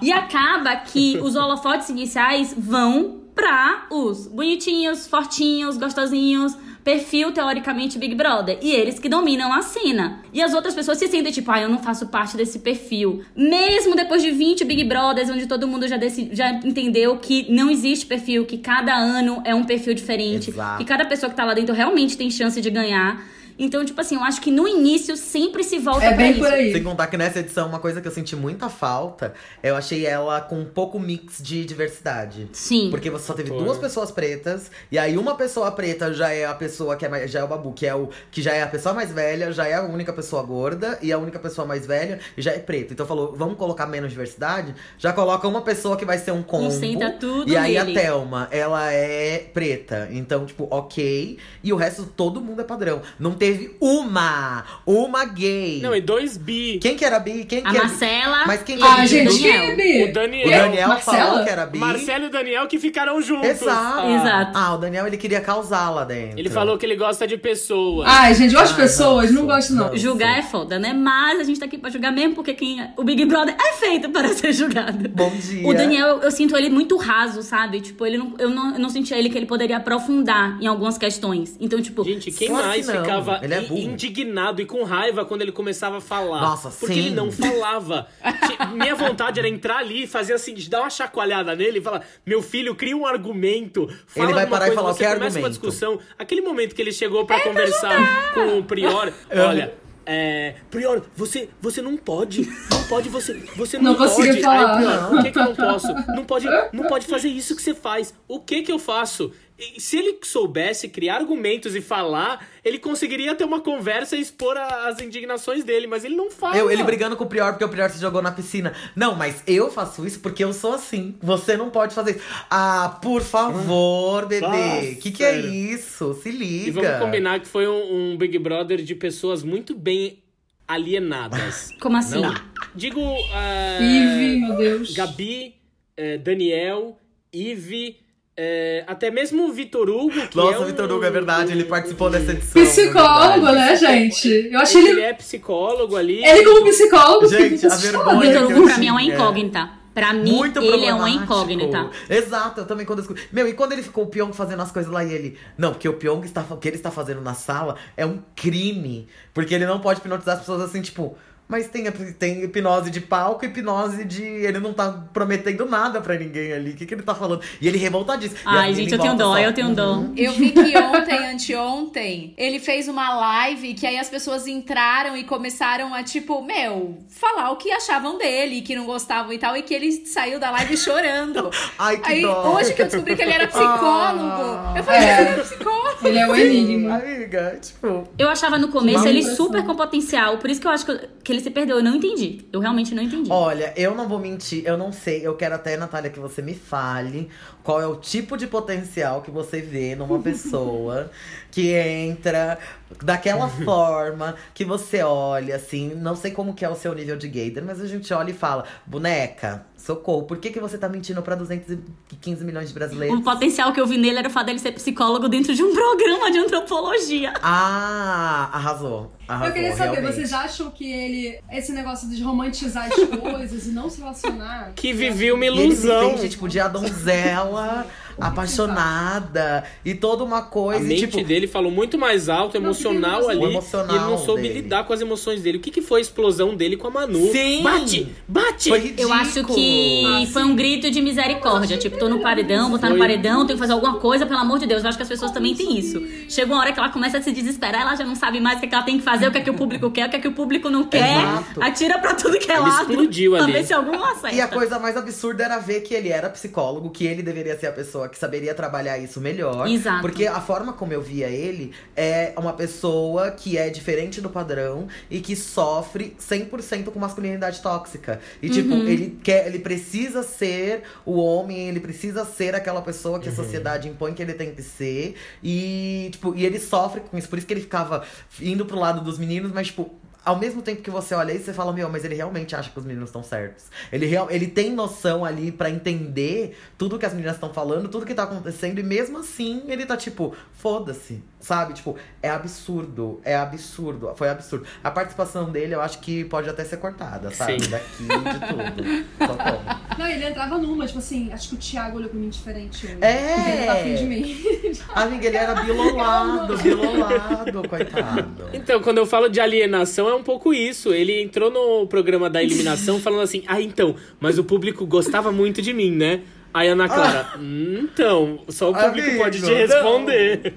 E acaba que os holofotes iniciais vão pra os bonitinhos, fortinhos, gostosinhos, perfil teoricamente Big Brother. E eles que dominam a cena. E as outras pessoas se sentem tipo, ah, eu não faço parte desse perfil. Mesmo depois de 20 Big Brothers, onde todo mundo já, decidi, já entendeu que não existe perfil, que cada ano é um perfil diferente, Exato. que cada pessoa que tá lá dentro realmente tem chance de ganhar. Então, tipo assim, eu acho que no início sempre se volta É pra bem isso. por aí. Sem contar que nessa edição, uma coisa que eu senti muita falta, eu achei ela com um pouco mix de diversidade. Sim. Porque você só teve Foi. duas pessoas pretas, e aí uma pessoa preta já é a pessoa que é mais, já é o babu, que é o que já é a pessoa mais velha, já é a única pessoa gorda, e a única pessoa mais velha já é preta. Então falou, vamos colocar menos diversidade? Já coloca uma pessoa que vai ser um combo. Concentra tudo E aí nele. a Thelma, ela é preta. Então, tipo, ok. E o resto, todo mundo é padrão. Não teve uma, uma gay. Não, e dois bi. Quem que era bi? Quem A que era Marcela. Mas quem que Ah, é gente, bi? quem é bi? O Daniel. O Daniel Marcela? falou que era bi. Marcelo e o Daniel que ficaram juntos. Exato. Ah. Exato. Ah, o Daniel ele queria causar lá dentro. Ele falou que ele gosta de pessoas. Ai, gente, eu gosto de Ai, pessoas, não gosto não. não. Julgar é foda, né? Mas a gente tá aqui pra julgar mesmo porque quem é- o Big Brother é feito para [laughs] ser julgado. Bom dia. O Daniel, eu, eu sinto ele muito raso, sabe? Tipo, ele não, eu, não, eu não sentia ele que ele poderia aprofundar em algumas questões. Então, tipo, Gente, quem Claro que mais não. Ficava Ele é in- burro. indignado e com raiva quando ele começava a falar? Nossa, Porque sim. ele não falava. [laughs] Minha vontade era entrar ali e fazer assim, de dar uma chacoalhada nele e falar: Meu filho, cria um argumento. Fala Ele vai parar e coisa, falar, você "Eu quero começa uma argumento." discussão. Aquele momento que ele chegou pra conversar com o Prior, [laughs] olha. É, Prior, você, você não pode, não pode, você, você não, Não pode. falar. Aí, Prior, o que que eu não posso? Não pode, [laughs] não pode fazer isso que você faz. O que que eu faço? Se ele soubesse criar argumentos e falar, ele conseguiria ter uma conversa e expor a- as indignações dele, mas ele não fala. Eu, ele brigando com o Prior porque o Prior se jogou na piscina. Não, mas eu faço isso porque eu sou assim. Você não pode fazer isso. Ah, por favor, bebê. Nossa, que que é isso? Se liga. E vamos combinar que foi um, um Big Brother de pessoas muito bem alienadas. [laughs] como assim? Não. Digo. ah, Ive, meu Deus. Gabi, eh, Daniel, Ive, eh, até mesmo o Vitor Hugo. Que Nossa, é o um- Vitor Hugo, é verdade. Ele participou dessa edição. Psicólogo, é verdade. né, gente? Eu achei Ele ele. é psicólogo ali. Ele como psicólogo. Gente, a vergonha O Vitor Hugo pra mim é uma tinha. incógnita. Pra mim, Muito ele é uma incógnita. Exato, eu também quando eu escuto. Meu, e quando ele ficou o Pyong fazendo as coisas lá e ele. Não, porque o Pyong está. O que ele está fazendo na sala é um crime. Porque ele não pode hipnotizar as pessoas assim, tipo. Mas tem, tem hipnose de palco, hipnose de. Ele não tá prometendo nada pra ninguém ali. O que, que ele tá falando? E ele revoltadíssimo. Ai, a gente, eu tenho dó, só, eu tenho dó. uhum. Eu vi que ontem, anteontem, ele fez uma live que aí as pessoas entraram e começaram a, tipo, meu, falar o que achavam dele, que não gostavam e tal, e que ele saiu da live chorando. [laughs] Ai, que Aí, dó. hoje que eu descobri que ele era psicólogo, eu falei, É. ele era psicólogo. Ele é o enigma. Amiga, tipo. Eu achava no começo ele super com potencial, por isso que eu acho que, que ele se perdeu. Eu não entendi. Eu realmente não entendi. Olha, eu não vou mentir, eu não sei. Eu quero até, Natália, que você me fale qual é o tipo de potencial que você vê numa [laughs] pessoa que entra daquela forma, que você olha, assim. Não sei como que é o seu nível de gator, mas a gente olha e fala: boneca, socorro, por que, que você tá mentindo pra 215 milhões de brasileiros? O potencial que eu vi nele era o fato dele ser psicólogo dentro de um [laughs] programa de antropologia. Ah, arrasou. arrasou Eu queria saber, realmente. vocês acham que ele. Esse negócio de romantizar as [laughs] coisas e não se relacionar. Que vivia uma ele se ilusão. finge, tipo, de a donzela apaixonada e toda uma A coisa. e, mente tipo, dele falou muito mais alto, emocional ali. emocional e ele não soube dele. lidar com as emoções dele. O que, que foi a explosão dele com a Manu? Sim! Bate! Bate! Foi ridículo. Eu acho que Ah, foi um grito de misericórdia. Tipo, tô no paredão, botar no Foi. paredão, tenho que fazer alguma coisa, pelo amor de Deus. Eu acho que as pessoas também têm isso. Chega uma hora que ela começa a se desesperar, ela já não sabe mais o que, é que ela tem que fazer, o que é que o público quer, o que é que o público não quer. Exato. Atira pra tudo que é Ele lado. explodiu pra ali. ver se algum acerta. E a coisa mais absurda era ver que ele era psicólogo, que ele deveria ser a pessoa que saberia trabalhar isso melhor. Exato. Porque a forma como eu via ele é uma pessoa que é diferente do padrão e que sofre 100% com masculinidade tóxica. E tipo, Uhum. ele quer, ele precisa ser o homem, ele precisa ser aquela pessoa que a sociedade impõe que ele tem que ser. E tipo, e ele sofre com isso, por isso que ele ficava indo pro lado dos meninos, mas tipo, ao mesmo tempo que você olha isso, você fala, meu, mas ele realmente acha que os meninos estão certos. Ele, real, ele tem noção ali pra entender tudo que as meninas estão falando, tudo que tá acontecendo, e mesmo assim ele tá tipo, foda-se, sabe? Tipo, é absurdo, é absurdo, foi absurdo. A participação dele eu acho que pode até ser cortada, sabe? Sim. Daqui de tudo. [laughs] Socorro. Não, ele entrava numa, tipo assim, acho que o Thiago olhou pra mim diferente hoje. É. Ele tá afim de mim. [laughs] Amiga, ele era bilolado, [laughs] bilolado, coitado. Então, quando eu falo de alienação, é um pouco isso. Ele entrou no programa da eliminação falando assim: ah, então, mas o público gostava muito de mim, né? Aí a Ana Clara, "Hum, então, só o público Amigo, pode te responder.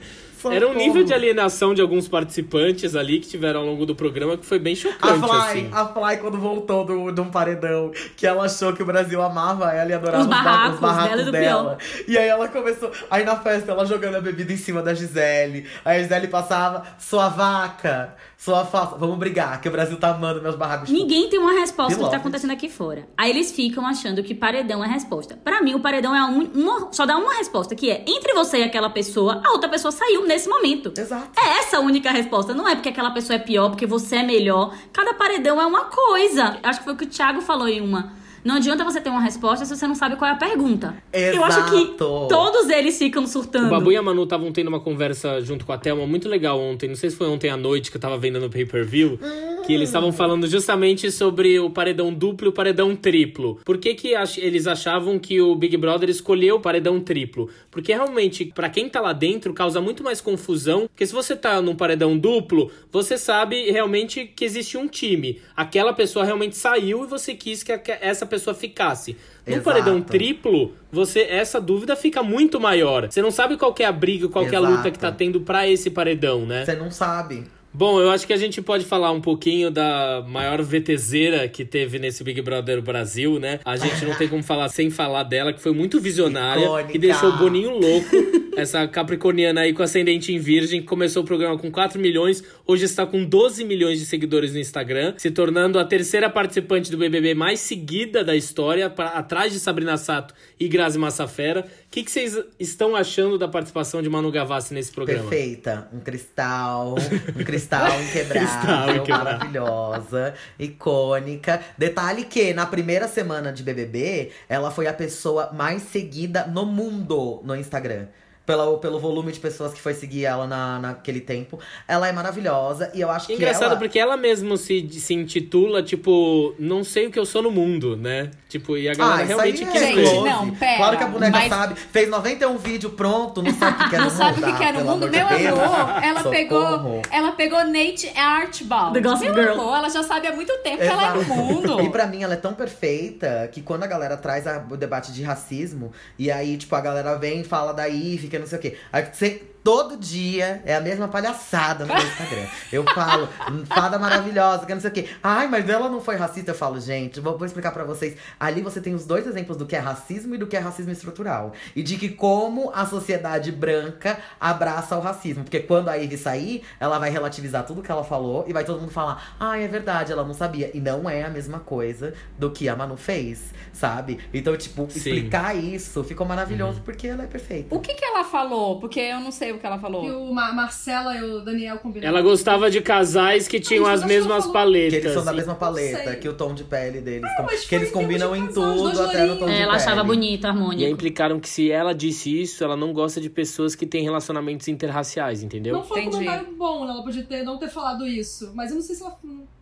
Era um nível de alienação de alguns participantes ali que tiveram ao longo do programa que foi bem A chocante, Fly, assim. a Fly, quando voltou do, de um paredão, que ela achou que o Brasil amava ela e adorava Os ba- barracos dela e do dela. E aí ela começou. Aí na festa, ela jogando a bebida em cima da Gisele. Aí a Gisele passava, sua vaca, sua falsa. Vamos brigar, que o Brasil tá amando meus barracos. Ninguém tem uma resposta do que tá acontecendo aqui fora. Aí eles ficam achando que paredão é resposta. Pra mim, o paredão é um- uma, só dá uma resposta, que é entre você e aquela pessoa, a outra pessoa saiu nesse momento. Exato. É essa a única resposta. Não é porque aquela pessoa é pior, porque você é melhor. Cada paredão é uma coisa. Acho que foi o que o Thiago falou em uma. Não adianta você ter uma resposta se você não sabe qual é a pergunta. Eu acho que Exato. todos eles ficam surtando. O Babu e a Manu estavam tendo uma conversa junto com a Thelma muito legal ontem. Não sei se foi ontem à noite que eu tava vendo no pay-per-view. Que eles estavam falando justamente sobre o paredão duplo e o paredão triplo. Por que, que ach- eles achavam que o Big Brother escolheu o paredão triplo? Porque realmente, pra quem tá lá dentro, causa muito mais confusão. Porque se você tá num paredão duplo, você sabe realmente que existe um time. Aquela pessoa realmente saiu e você quis que essa pessoa ficasse. No Exato. paredão triplo, você essa dúvida fica muito maior. Você não sabe qual é a briga, qual que é a luta que tá tendo pra esse paredão, né? Você não sabe. Bom, eu acho que a gente pode falar um pouquinho da maior VTZera que teve nesse Big Brother Brasil, né? A gente não tem como falar sem falar dela, que foi muito visionária, Icônica. que deixou o Boninho louco. Essa capricorniana aí com ascendente em virgem, que começou o programa com 4 milhões, hoje está com 12 milhões de seguidores no Instagram, se tornando a terceira participante do BBB mais seguida da história, pra, atrás de Sabrina Sato e Grazi Massafera. O que, que vocês estão achando da participação de Manu Gavassi nesse programa? Perfeita. Um cristal, um cristal [laughs] inquebrável, Cristal inquebrável. maravilhosa, icônica. Detalhe que na primeira semana de BBB, ela foi a pessoa mais seguida no mundo no Instagram. Pelo, pelo volume de pessoas que foi seguir ela na, naquele tempo. Ela é maravilhosa e eu acho que Engraçado ela... porque ela mesmo se, se intitula, tipo, não sei o que eu sou no mundo, né? Tipo, e a galera Ah, realmente aí quis é Gente, ver. não, pera, Claro que a boneca mas- sabe. Fez 91 vídeo pronto, não sabe o que quer [laughs] Não no sabe o mundo. que quer ah, no mundo? Meu amor, ela Socorro. pegou, ela pegou Nate Archibald. The Gossip Meu Girl. amor, ela já sabe há muito tempo que ela é no Exato. mundo. E pra mim ela é tão perfeita que quando a galera traz a- o debate de racismo, e aí, tipo, a galera vem e fala da Eve, que não sei o quê. Aí você. Todo dia é a mesma palhaçada no meu Instagram. Eu falo, "Hum, fada maravilhosa, que não sei o quê. Ai, mas ela não foi racista. Eu falo, gente, vou, vou explicar pra vocês. Ali você tem os dois exemplos do que é racismo e do que é racismo estrutural. E de que como a sociedade branca abraça o racismo. Porque quando a Ivy sair, ela vai relativizar tudo que ela falou e vai todo mundo falar: ah, é verdade, ela não sabia. E não é a mesma coisa do que a Manu fez, sabe? Então, tipo, Sim. explicar isso ficou maravilhoso porque ela é perfeita. O que que ela falou? Porque eu não sei o que ela falou. Que o Ma- Marcela e o Daniel combinaram. Ela gostava de casais que tinham Ai, as mesmas falou- paletas. Que eles são da e- mesma paleta, que o tom de pele deles. mas que eles combinam em tudo, até no tom de É, ela pele. achava bonito, E aí harmônico. implicaram que se ela disse isso, ela não gosta de pessoas que têm relacionamentos interraciais, entendeu? Não foi Entendi. um comentário bom, né? Ela podia ter, não ter falado isso. Mas eu não sei se ela.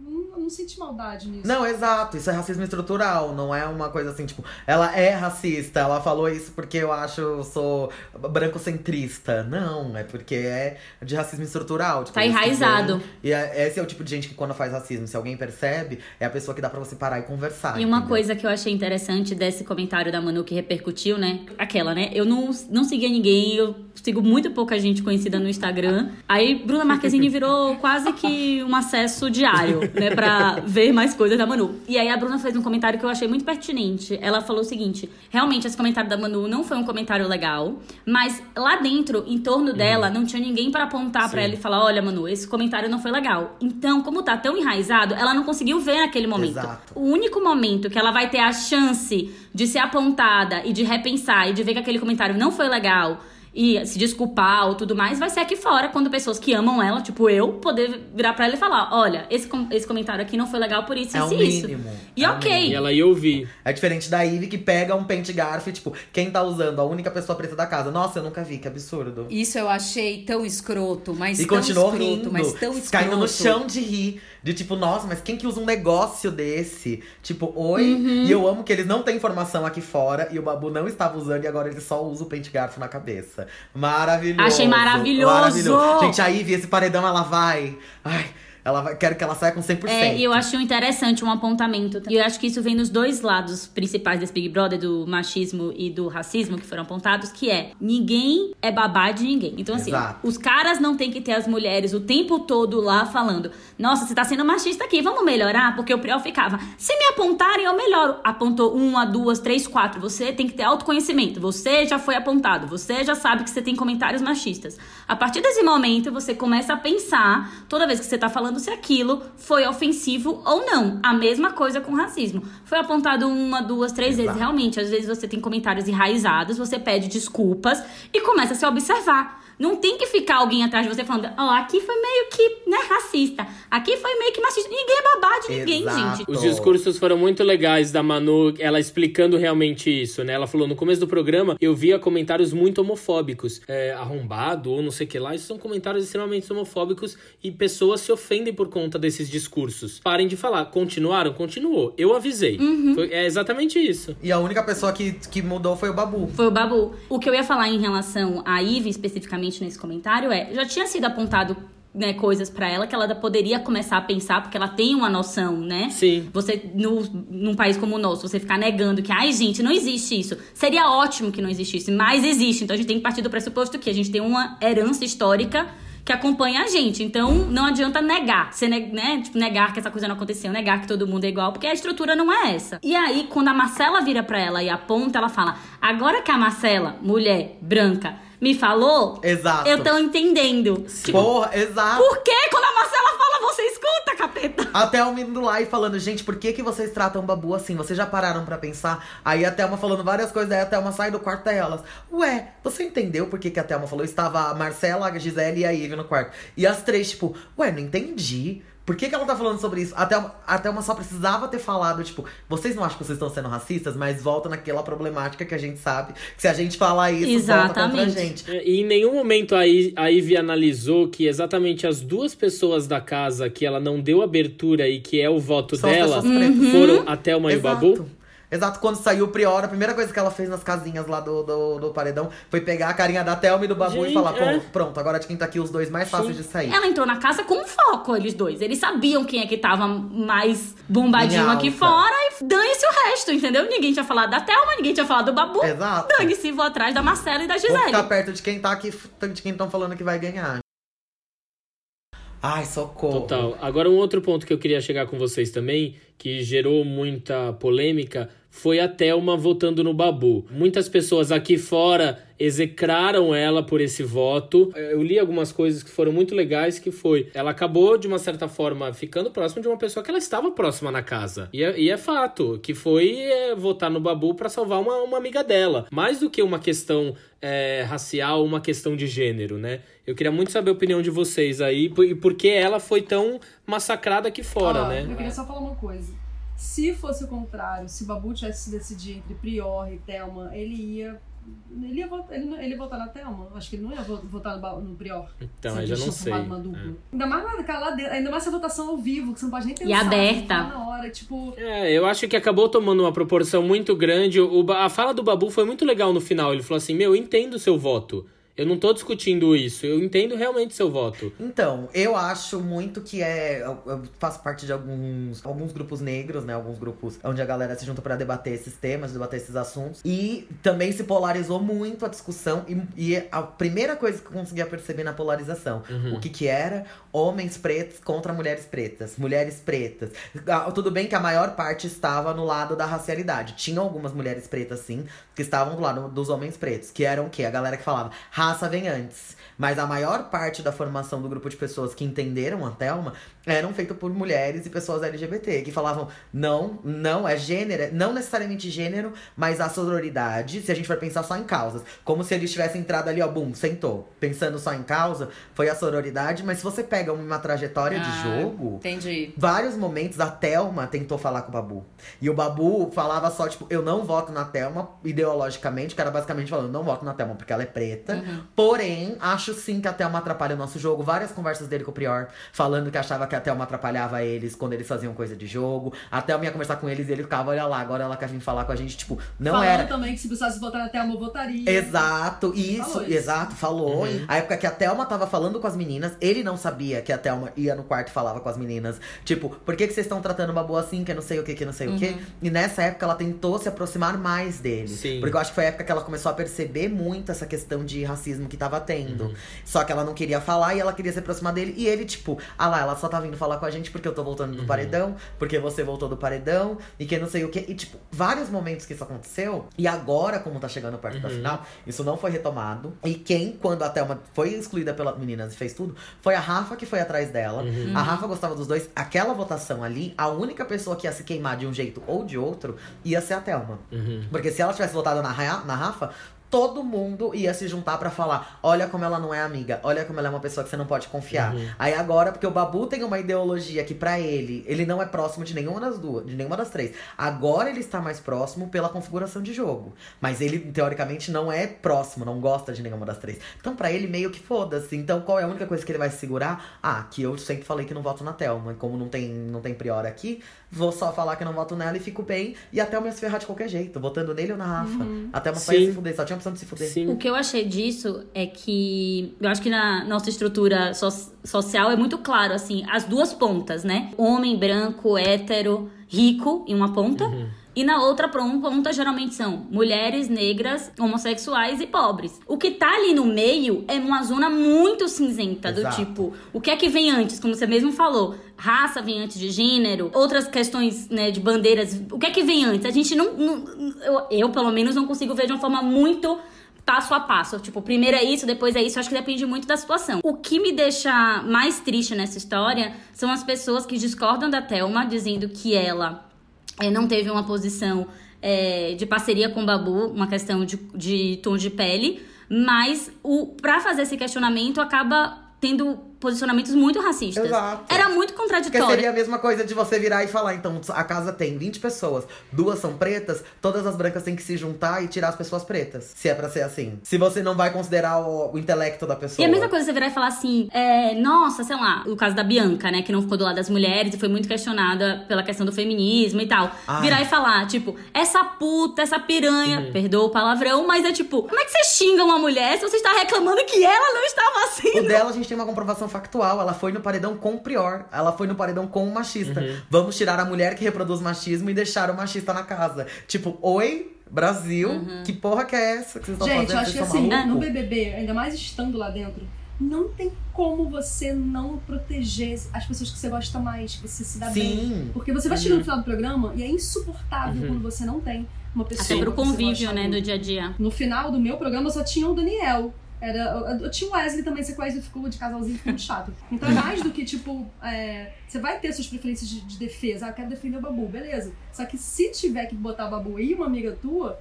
Não, não, senti maldade nisso. Não, exato. Isso é racismo estrutural. Não é uma coisa assim, tipo, ela é racista. Ela falou isso porque eu acho eu sou brancocentrista. Não, é porque é de racismo estrutural. Tipo, Tá enraizado. E é- esse é o tipo de gente que quando faz racismo, se alguém percebe, é a pessoa que dá pra você parar e conversar. E uma entendeu? coisa que eu achei interessante desse comentário da Manu que repercutiu, né? Aquela, né? Eu não, não seguia ninguém, eu sigo muito pouca gente conhecida no Instagram. Aí Bruna Marquezine virou quase que um acesso diário, [laughs] né? Pra ver mais coisas da Manu. E aí a Bruna fez um comentário que eu achei muito pertinente. Ela falou o seguinte: realmente, esse comentário da Manu não foi um comentário legal, mas lá dentro, em torno dela, não tinha ninguém pra apontar pra Sim. ela e falar: olha, Manu, esse comentário não foi legal. Então, como tá tão enraizado, ela não conseguiu ver naquele momento. Exato. O único momento que ela vai ter a chance de ser apontada e de repensar e de ver que aquele comentário não foi legal e se desculpar ou tudo mais, vai ser aqui fora, quando pessoas que amam ela, tipo eu, poder virar pra ela e falar: olha, esse, com- esse comentário aqui não foi legal por isso, É isso o e isso. mínimo. E É ok. mínimo. E ela ia ouvir. É diferente da Ivy que pega um pente garfo e, tipo, quem tá usando? A única pessoa preta da casa. Nossa, eu nunca vi, que absurdo. Isso eu achei tão escroto, mas E tão continuou escroto, rindo, mas tão escroto. caindo no chão de rir. De tipo, nossa, mas quem que usa um negócio desse? Tipo, oi? Uhum. E eu amo que eles não têm informação aqui fora e o Babu não estava usando e agora ele só usa o pente garfo na cabeça. Maravilhoso. Achei maravilhoso. Gente, a Ivy, esse paredão, ela vai. Ai, ela vai. Quero que ela saia com 100%. É, e eu acho interessante um apontamento. E eu acho que isso vem nos dois lados principais desse Big Brother, do machismo e do racismo, que foram apontados, que é ninguém é babá de ninguém. Então, assim, Exato. os caras não têm que ter as mulheres o tempo todo lá falando: Nossa, você tá sendo machista aqui, vamos melhorar? Porque o Priol ficava: Se me apontarem, eu melhoro. Apontou uma, duas, três, quatro. Você tem que ter autoconhecimento. Você já foi apontado. Você já sabe que você tem comentários machistas. A partir desse momento, você começa a pensar, toda vez que você tá falando, se aquilo foi ofensivo ou não. A mesma coisa com racismo. Foi apontado uma, duas, três Exato. vezes. Realmente, às vezes você tem comentários enraizados, você pede desculpas e começa a se observar. Não tem que ficar alguém atrás de você falando, ó, aqui foi meio que, né, racista. Aqui foi meio que machista. Ninguém é babá de ninguém, Exato. gente. Os discursos foram muito legais da Manu, ela explicando realmente isso, né? Ela falou, no começo do programa, eu via comentários muito homofóbicos. É, arrombado ou não sei o que lá. Isso são comentários extremamente homofóbicos e pessoas se ofendem por conta desses discursos. Parem de falar. Continuaram? Continuou. Eu avisei. Foi- é exatamente isso. E a única pessoa que, que mudou foi o Babu. Foi o Babu. O que eu ia falar em relação à Ivy, especificamente nesse comentário, é: já tinha sido apontado né, coisas pra ela que ela poderia começar a pensar, porque ela tem uma noção, né? Sim. Você, no, num país como o nosso, você ficar negando que, ai, gente, não existe isso. Seria ótimo que não existisse, mas existe. Então a gente tem que partir do pressuposto que a gente tem uma herança histórica que acompanha a gente. Então não adianta negar. Você, né, tipo, negar que essa coisa não aconteceu, negar que todo mundo é igual, porque a estrutura não é essa. E aí, quando a Marcela vira pra ela e aponta, ela fala: agora que a Marcela, mulher, branca, me falou, Exato. eu tô entendendo. Tipo, Porra, exato. por que quando a Marcela fala, você escuta, capeta? A Thelma indo lá e falando, gente, por que, que vocês tratam o Babu assim? Vocês já pararam pra pensar? Aí a Thelma falando várias coisas, aí a Thelma sai do quarto delas. Ué, você entendeu por que, que a Thelma falou? Estava a Marcela, a Gisele e a Ivy no quarto. E as três, tipo, ué, não entendi. Por que, que ela tá falando sobre isso? A Thelma, a Thelma só precisava ter falado, tipo, vocês não acham que vocês estão sendo racistas? Mas volta naquela problemática que a gente sabe. Que se a gente falar isso, volta contra a Exatamente. gente. E em nenhum momento a I- a Ivy analisou que exatamente as duas pessoas da casa que ela não deu abertura e que é o voto São dela foram a Thelma e o Exato. Babu. Exato, quando saiu o Prior, a primeira coisa que ela fez nas casinhas lá do, do, do paredão foi pegar a carinha da Thelma e do Babu Gente, e falar: "Pô, é. pronto, agora de quem tá aqui os dois mais fáceis de sair. Ela entrou na casa com foco, eles dois. Eles sabiam quem é que tava mais bombadinho aqui fora e dane-se o resto, entendeu? Ninguém tinha falado da Thelma, ninguém tinha falado do Babu. Exato. Dane-se, vou atrás da Marcela e da Vou Gisele. ficar perto de quem tá aqui, de quem estão falando que vai ganhar. Ai, socorro. Total. Agora, um outro ponto que eu queria chegar com vocês também, que gerou muita polêmica, foi a Thelma votando no Babu. Muitas pessoas aqui fora execraram ela por esse voto. Eu li algumas coisas que foram muito legais, que foi... Ela acabou, de uma certa forma, ficando próxima de uma pessoa que ela estava próxima na casa. E é, e é fato, que foi é, votar no Babu pra salvar uma, uma amiga dela. Mais do que uma questão é, racial, uma questão de gênero, né? Eu queria muito saber a opinião de vocês aí, por- e por que ela foi tão massacrada aqui fora, Ó, né? Eu queria só falar uma coisa. Se fosse o contrário, se o Babu tivesse que decidir entre Prior e Thelma, ele ia. Ele ia, votar, ele, ele ia votar na Thelma? Acho que ele não ia vo- votar no, no Prior. Então, Se eu já não sei. Uma dupla. É. Ainda mais naquela lá dentro, ainda mais essa votação ao vivo, que você não pode nem pensar. E aberta. você fala Na hora, tipo. É, eu acho que acabou tomando uma proporção muito grande. O, a fala do Babu foi muito legal no final. Ele falou assim: Meu, eu entendo o seu voto. Eu não tô discutindo isso. Eu entendo realmente o seu voto. Então, eu acho muito que é. Eu eu faço parte de alguns, alguns grupos negros, né? Alguns grupos onde a galera se junta pra debater esses temas, debater esses assuntos. E também se polarizou muito a discussão. E, e a primeira coisa que eu conseguia perceber na polarização: o que que era? Homens pretos contra mulheres pretas. Mulheres pretas. Ah, Tudo bem que a maior parte estava no lado da racialidade. Tinha algumas mulheres pretas, sim, que estavam do lado dos homens pretos. Que eram o quê? A galera que falava, raça vem antes. Mas a maior parte da formação do grupo de pessoas que entenderam a Thelma eram feitas por mulheres e pessoas LGBT, que falavam, não, não, é gênero, não necessariamente gênero, mas a sororidade, se a gente for pensar só em causas. Como se eles tivessem entrado ali, ó, bum, sentou. Pensando só em causa, foi a sororidade, mas se você pega uma trajetória de Ah, jogo, Entendi. vários momentos a Thelma tentou falar com o Babu. E o Babu falava só, tipo, eu não voto na Thelma ideologicamente, que era basicamente falando, não voto na Thelma porque ela é preta. Porém, acho sim que a Thelma atrapalha o nosso jogo. Várias conversas dele com o Prior, falando que achava que a Thelma atrapalhava eles quando eles faziam coisa de jogo. A Thelma ia conversar com eles e ele ficava, olha lá, agora ela quer vir falar com a gente. Tipo, não falando era. também que se precisasse votar na Thelma, eu votaria. Exato, isso, Falou isso. exato, falou. A época que a Thelma tava falando com as meninas, ele não sabia que a Thelma ia no quarto e falava com as meninas. Tipo, por que, que vocês estão tratando uma boa assim, que não sei o que, que não sei o que. E nessa época ela tentou se aproximar mais dele. Sim. Porque eu acho que foi a época que ela começou a perceber muito essa questão de racismo que tava tendo. Só que ela não queria falar e ela queria se aproximar dele. E ele, tipo, ah lá, ela só tá vindo falar com a gente porque eu tô voltando do paredão, porque você voltou do paredão, e que não sei o que. E, tipo, vários momentos que isso aconteceu. E agora, como tá chegando perto da final, isso não foi retomado. E quem, quando a Thelma foi excluída pelas meninas e fez tudo, foi a Rafa que foi atrás dela. A Rafa gostava dos dois. Aquela votação ali, a única pessoa que ia se queimar de um jeito ou de outro ia ser a Thelma. Porque se ela tivesse votado na, na Rafa, todo mundo ia se juntar pra falar: olha como ela não é amiga, olha como ela é uma pessoa que você não pode confiar. Aí agora, porque o Babu tem uma ideologia que pra ele, ele não é próximo de nenhuma das duas, de nenhuma das três. Agora ele está mais próximo pela configuração de jogo. Mas ele, teoricamente, não é próximo, não gosta de nenhuma das três. Então, pra ele, meio que foda-se. Então, qual é a única coisa que ele vai segurar? Ah, que eu sempre falei que não voto na Thelma. E como não tem, não tem prior aqui, vou só falar que não voto nela e fico bem. E a Thelma ia se ferrar de qualquer jeito, votando nele ou na Rafa. A Thelma só ia Sim. se fuder, só tinha opção de se fuder. Sim. O que eu achei disso é que eu acho que na nossa estrutura so- social é muito claro, assim, as duas pontas, né? Homem branco, hétero, rico em uma ponta. E na outra ponta geralmente são mulheres negras, homossexuais e pobres. O que tá ali no meio é uma zona muito cinzenta, do Exato. tipo, o que é que vem antes, como você mesmo falou? Raça vem antes de gênero, outras questões né, de bandeiras. O que é que vem antes? A gente não. não- eu, eu, pelo menos, não consigo ver de uma forma muito passo a passo. Tipo, primeiro é isso, depois é isso. Acho que depende muito da situação. O que me deixa mais triste nessa história são as pessoas que discordam da Thelma, dizendo que ela é, não teve uma posição é, de parceria com o Babu, uma questão de, de tom de pele. Mas para fazer esse questionamento acaba tendo posicionamentos muito racistas. Exato. Era muito Porque contraditório. seria a mesma coisa de você virar e falar, então, a casa tem 20 pessoas, duas são pretas, todas as brancas têm que se juntar e tirar as pessoas pretas. Se é pra ser assim. Se você não vai considerar o, o intelecto da pessoa. E a mesma coisa você virar e falar assim, é, nossa, sei lá, o caso da Bianca, né, que não ficou do lado das mulheres e foi muito questionada pela questão do feminismo e tal. Ai. Virar e falar, tipo, essa puta, essa piranha, perdoa o palavrão, mas é tipo, como é que você xinga uma mulher se você está reclamando que ela não estava O assim? dela, a gente tem uma comprovação factual. Ela foi no paredão com o Prior. Ela foi no paredão com o machista. Vamos tirar a mulher que reproduz machismo e deixar o machista na casa. Tipo, oi, Brasil, que porra que é essa que vocês estão Gente, fazendo? eu acho que assim, malucos? no BBB, ainda mais estando lá dentro, não tem como você não proteger as pessoas que você gosta mais, que você se dá bem. Sim. Porque você vai chegando no final do programa e é insuportável quando você não tem uma pessoa. Até pro convívio, né, do dia a dia. No final do meu programa só tinha o Daniel. Era, eu, tinha o Wesley também, se o Wesley ficou de casalzinho, ficou muito chato. Então é mais do que, tipo, é, você vai ter suas preferências de, de defesa. Ah, eu quero defender o Babu, beleza. Só que se tiver que botar o Babu e uma amiga tua,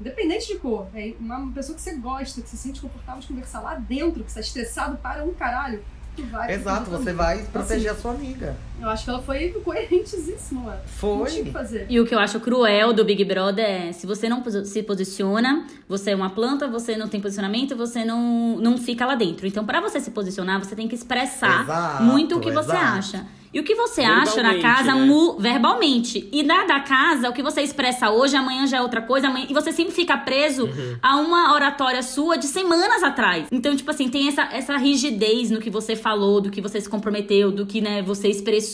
independente de cor, é uma pessoa que você gosta, que se sente confortável de conversar lá dentro, que você tá estressado para um caralho, tu vai. Exato, você vai amiga. proteger Assim, a sua amiga. Eu acho que ela foi coerentíssima, ué. Não tinha que Foi. fazer. E o que eu acho cruel do Big Brother é, se você não se posiciona, você é uma planta, você não tem posicionamento, você não, não fica lá dentro. Então, pra você se posicionar, você tem que expressar Exato, muito o que você exato. acha. E o que você acha na casa, né? mu- verbalmente. E na da casa, o que você expressa hoje, amanhã já é outra coisa, amanhã, e você sempre fica preso Uhum. a uma oratória sua de semanas atrás. Então, tipo assim, tem essa, essa rigidez no que você falou, do que você se comprometeu, do que né, você expressou,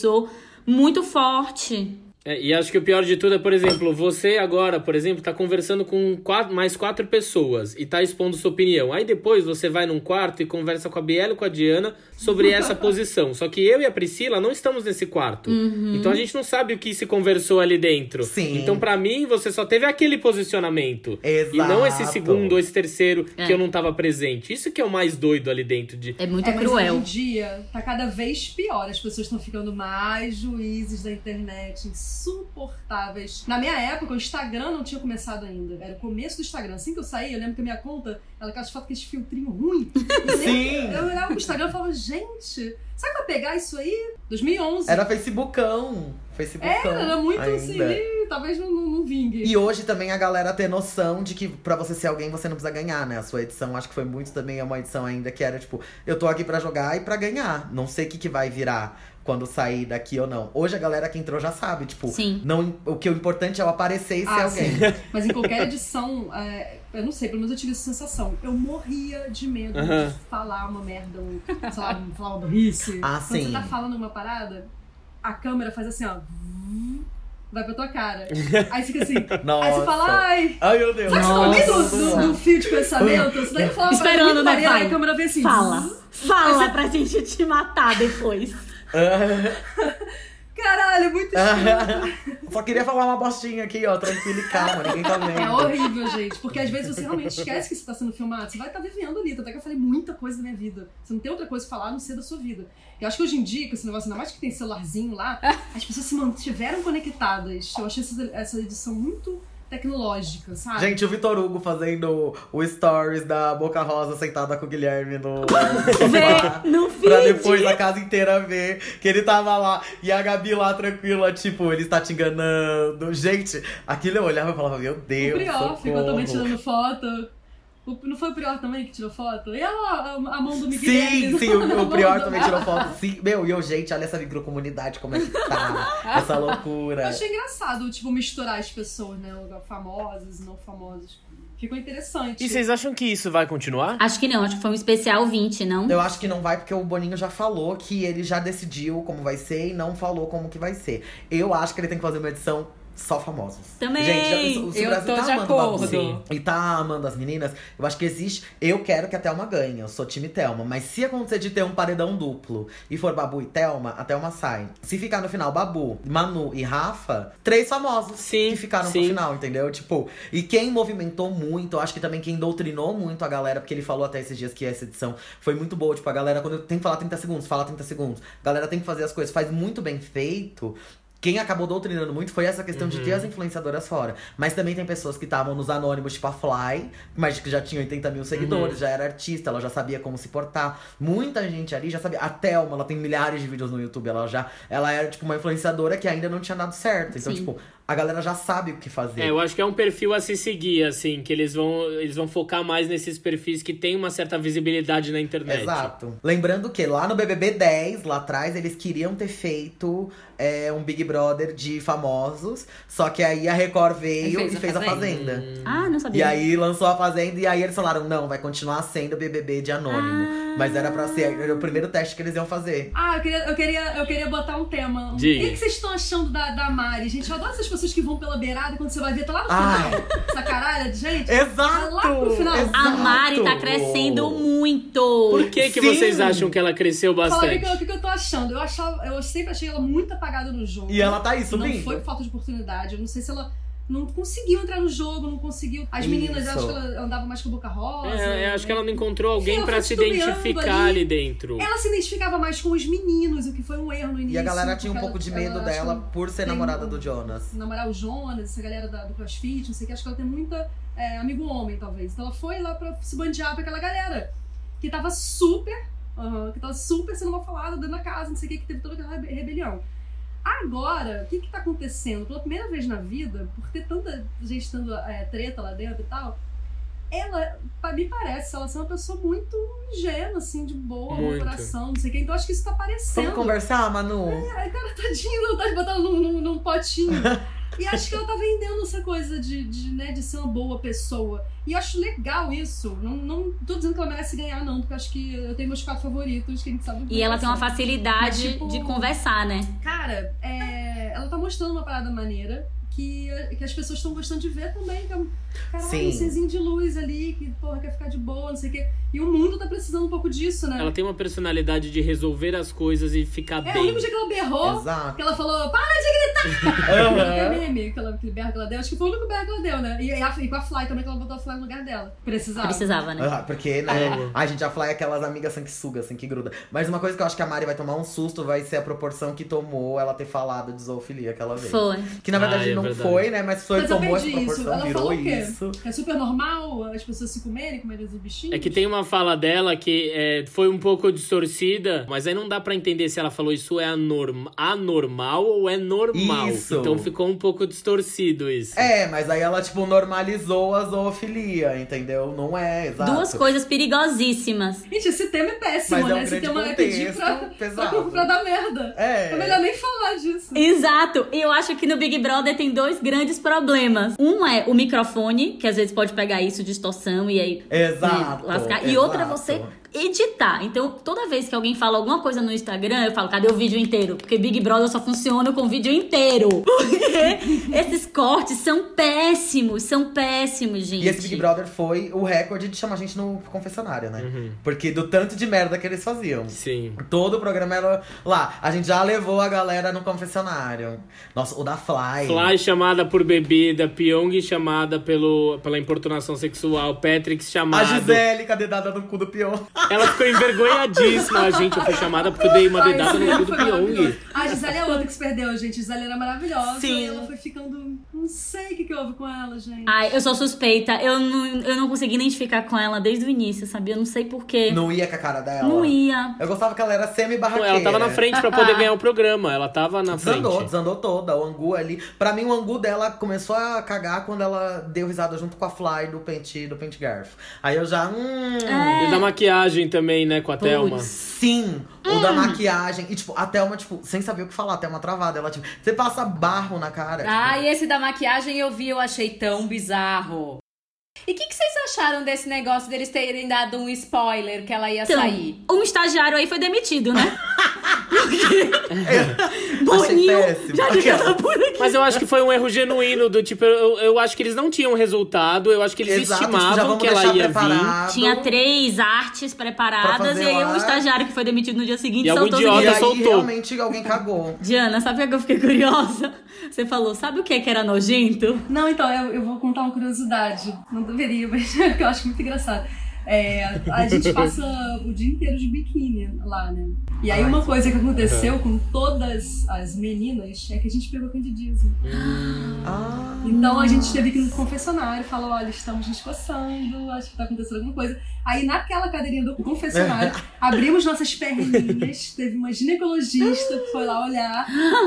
muito forte. É, e acho que o pior de tudo é, por exemplo, você agora, por exemplo, tá conversando com quatro, mais quatro pessoas e tá expondo sua opinião. Aí depois você vai num quarto e conversa com a Biela e com a Diana sobre essa posição. Só que eu e a Priscila não estamos nesse quarto. Então a gente não sabe o que se conversou ali dentro. Sim. Então, pra mim, você só teve aquele posicionamento. E não esse Exato. segundo ou esse terceiro É. que eu não tava presente. Isso que é o mais doido ali dentro de. É muito É, mas cruel. hoje em dia tá cada vez pior. As pessoas estão ficando mais juízes da internet, insuportáveis. Na minha época, o Instagram não tinha começado ainda. Era o começo do Instagram. Assim que eu saí, eu lembro que a minha conta, aquelas fotos com esse filtrinho ruim. [laughs] Sim. Eu olhava pro Instagram e falava, gente, será que vou pegar isso aí? 2011. Era Facebookão. Facebookão. Era, era muito ainda. assim, talvez não, não, não vingue. E hoje também a galera ter noção de que pra você ser alguém você não precisa ganhar, né? A sua edição, acho que foi muito também é uma edição ainda que era tipo, eu tô aqui pra jogar e pra ganhar. Não sei o que, que vai virar quando sair daqui ou não. Hoje a galera que entrou já sabe, tipo, Sim. não, o que o importante é eu aparecer e ser Ah, alguém. sim. [laughs] Mas em qualquer edição, é, eu não sei, pelo menos eu tive essa sensação. Eu morria de medo Aham. de falar uma merda, um, sei lá, um- falar uma burrice. Ah, Quando sim. você tá falando uma parada, a câmera faz assim, ó. Vai pra tua cara. [laughs] Aí fica assim. Nossa. Aí você fala, ai. Ai, meu Deus. Você tá no meio do, fio de pensamento? Você daí fala Esperando, muito né, maneira, pai? aí a câmera vem assim. Fala. Fala pra gente te matar depois. [laughs] Caralho, muito chato. [laughs] Só queria falar uma bostinha aqui, ó, tranquilo e calma, ninguém tá vendo. É horrível, gente. Porque às vezes você realmente esquece que você tá sendo filmado. Você vai estar vivendo ali. Até que eu falei muita coisa da minha vida. Você não tem outra coisa pra falar a não ser da sua vida. Eu acho que hoje em dia, com esse negócio, ainda mais que tem celularzinho lá, as pessoas se mantiveram conectadas. Eu achei essa edição muito tecnológica, sabe? Gente, o Vitor Hugo fazendo o stories da Boca Rosa sentada com o Guilherme no. [laughs] Vê no feed. [laughs] Pra depois a casa inteira ver que ele tava lá e a Gabi lá tranquila, tipo, ele está te enganando. Gente, aquilo eu olhava e falava, meu o Deus. Prior ficou socorro. também tirando foto. Não foi o Prior também que tirou foto? E a, a, mão do Miguel. Sim, sim, o, o Prior também tirou [laughs] foto. Sim, meu, e eu, gente, olha essa microcomunidade, como é que tá. [laughs] essa Eu loucura. achei engraçado, tipo, misturar as pessoas, né? Famosas e não famosas. Ficou interessante. E vocês acham que isso vai continuar? Acho que não, acho que foi um especial 20, não? Eu acho que não vai porque o Boninho já falou que ele já decidiu como vai ser e não falou como que vai ser. Eu acho que ele tem que fazer uma edição só famosos. Também. Gente, o Eu Brasil tô tá de amando o Babu acordo. e tá amando as meninas, eu acho que existe. Eu quero que a Thelma ganhe, eu sou time Thelma. Mas se acontecer de ter um paredão duplo e for Babu e Thelma, a Thelma sai. Se ficar no final Babu, Manu e Rafa, três famosos Sim, que ficaram sim. pro final, entendeu? Tipo, e quem movimentou muito, eu acho que também quem doutrinou muito a galera, porque ele falou até esses dias que essa edição foi muito boa. Tipo, a galera, quando tem que falar 30 segundos, fala 30 segundos. A galera tem que fazer as coisas, faz muito bem feito. Quem acabou doutrinando muito foi essa questão de ter as influenciadoras fora. Mas também tem pessoas que estavam nos anônimos, tipo a Fly, mas que já tinha 80 mil seguidores, já era artista, ela já sabia como se portar. Muita gente ali já sabia. A Thelma, ela tem milhares de vídeos no YouTube, ela já. Ela era, tipo, uma influenciadora que ainda não tinha dado certo. Então, Sim. tipo, a galera já sabe o que fazer. É, eu acho que é um perfil a se seguir, assim, que eles vão, eles vão focar mais nesses perfis que tem uma certa visibilidade na internet. Exato. Lembrando que lá no BBB 10, lá atrás, eles queriam ter feito é, um Big Brother de famosos. Só que aí a Record veio E fez e a fez a Fazenda. Fazenda. Ah, não sabia. E aí lançou a Fazenda e aí eles falaram, não, vai continuar sendo BBB de anônimo. Ah. Mas era pra ser era o primeiro teste que eles iam fazer. Ah, eu queria, eu queria, eu queria botar um tema. O Diga. que, que vocês estão achando da, da Mari? Gente, eu adoro essas pessoas que vão pela beirada e quando você vai ver, tá lá no Ai. final. Essa caralho de gente. Exato! Lá pro final. exato. A Mari tá crescendo muito. Por que, que Sim. vocês acham que ela cresceu Fala o bastante? eu- o que que eu tô achando. Eu, achava, eu sempre achei ela muito apagada no jogo. E ela tá aí Não foi por falta de oportunidade. Eu não sei se ela não conseguiu entrar no jogo, não conseguiu. As meninas, Isso. acho que ela andava mais com a boca rosa. É, eu acho que ela não encontrou alguém foi se identificar ali. ali dentro. Ela se identificava mais com os meninos, o que foi um erro no início. E a galera tinha um pouco de ela- medo ela, dela por ser namorada um- do Jonas. namorar o Jonas, essa galera da- do CrossFit, não sei o que, acho que ela tem muita é, amigo homem, talvez. Então ela foi lá pra se bandear pra aquela galera que tava super, aham, que tava super sendo mal falada dentro da casa, não sei o que, que teve toda aquela rebe- rebelião. Agora, o que que tá acontecendo? Pela primeira vez na vida, por ter tanta gente tendo é, treta lá dentro e tal, ela, me parece, ela ser uma pessoa muito ingênua, assim, de boa, no coração, não sei o que. Então acho que isso tá aparecendo. Vamos conversar, Manu? Ai, cara, tadinho, não tá botando num, num, num potinho. [laughs] E acho que ela tá vendendo essa coisa de, de, né, de ser uma boa pessoa. E eu acho legal isso. Não, não tô dizendo que ela merece ganhar, não, porque acho que eu tenho meus quatro favoritos, que a gente sabe. E ela tem uma facilidade Mas, tipo, de conversar, né? Cara, é, ela tá mostrando uma parada maneira que, que as pessoas estão gostando de ver também. Que é um caralho, um serzinho de luz ali, que, porra, quer ficar de boa, não sei o quê. E o mundo tá precisando um pouco disso, né? Ela tem uma personalidade de resolver as coisas e ficar É, o bem. único dia que ela berrou, Exato. que ela falou, para de gritar! [laughs] Aquele Berro que ela deu. Acho que foi o único berro que ela deu, né? E, e a- e com a Fly também, que ela botou a Fly no lugar dela. Precisava. Precisava, né? Ah, porque, né? [laughs] Amo. A gente já fala é aquelas amigas sanguessuga, assim, que gruda. Mas uma coisa que eu acho que a Mari vai tomar um susto vai ser a proporção que tomou ela ter falado de zoofilia aquela vez. Foi. Que na verdade Ah, é não verdade. foi, né? Mas foi, Mas eu tomou essa perdi isso. proporção, Ela virou falou o quê? isso. É super normal as pessoas se comerem, comerem os bichinhos? É que tem uma fala dela que é, foi um pouco distorcida, mas aí não dá pra entender se ela falou isso é anorm anormal ou é normal. Isso. Então ficou um pouco distorcido isso. É, mas aí ela, tipo, normalizou a zoofilia, entendeu? Não é, exato. Duas coisas perigosíssimas. Gente, esse tema é péssimo, Mas é um né? Esse grande tema é pedir pra, pesado. pra, pra dar merda. É. É melhor nem falar disso. Exato. E eu acho que no Big Brother tem dois grandes problemas. Um é o microfone, que às vezes pode pegar isso, distorção, e aí Exato. né, lascar. E outra é exato. você editar. Então, toda vez que alguém fala alguma coisa no Instagram, eu falo, cadê o vídeo inteiro? Porque Big Brother só funciona com vídeo inteiro. [laughs] Porque esses cortes são péssimos, são péssimos, gente. E esse Big Brother foi o recorde de chamar a gente no confessionário, né? Porque do tanto de merda que eles faziam. Sim. Todo o programa era lá. A gente já levou a galera no confessionário. Nossa, o da Fly. Fly chamada por bebida, Pyong chamada pelo, pela importunação sexual, Patrick A chamado. Gisele com a dedada no cu do pior. Ela ficou envergonhadíssima, [laughs] gente. Eu fui chamada porque eu dei uma dedada no cu do Pyong. A Gisele é outra que se perdeu, gente. A Gisele era maravilhosa. Sim. E ela foi ficando. Não sei o que, que houve com ela, gente. Ai, eu sou suspeita. Eu não, eu não consegui identificar com ela desde o início, sabia? Eu não sei porquê. Não ia com a cara dela. Não ia. Eu gostava que ela era semi-barraqueira. Ela tava na frente pra poder ganhar o programa. Ela tava na frente. Desandou, desandou toda. O angu ali. Pra mim, o angu dela começou a cagar quando ela deu risada junto com a Fly do Pente, do Pente Garfo. Aí eu já. Hum. E da maquiagem também, né, com a Thelma. Sim, o da maquiagem. E, tipo, a Thelma, tipo, sem saber o que falar, a Thelma travada. Ela, tipo, você passa barro na cara. Ah, e esse da maquiagem eu vi, eu achei tão bizarro. E o que, que vocês acharam desse negócio deles terem dado um spoiler que ela ia Então, sair? um estagiário aí foi demitido, né? [laughs] Porque Boninho, já devia estar por aqui. Mas eu acho que foi um erro genuíno do tipo, eu, eu acho que eles não tinham resultado, eu acho que eles Exato, tipo, estimavam vamos que ela ia vir. preparado. Tinha três artes preparadas e aí lá. o estagiário que foi demitido no dia seguinte E algum soltou idiota E aí soltou. realmente alguém cagou. Diana, sabe o que eu fiquei curiosa? Você falou, sabe o que que era nojento? Não, então, eu, eu vou contar uma curiosidade. Não deveria, [laughs] mas eu acho muito engraçado. É, a gente passa o dia inteiro de biquíni lá, né? E aí Ai, uma coisa que aconteceu com todas as meninas é que a gente pegou candidíase. Ah, Então a gente teve que ir no confessionário falar, olha, estamos nos coçando, acho que tá acontecendo alguma coisa. Aí naquela cadeirinha do confessionário, [laughs] abrimos nossas perninhas, teve uma ginecologista que foi lá olhar,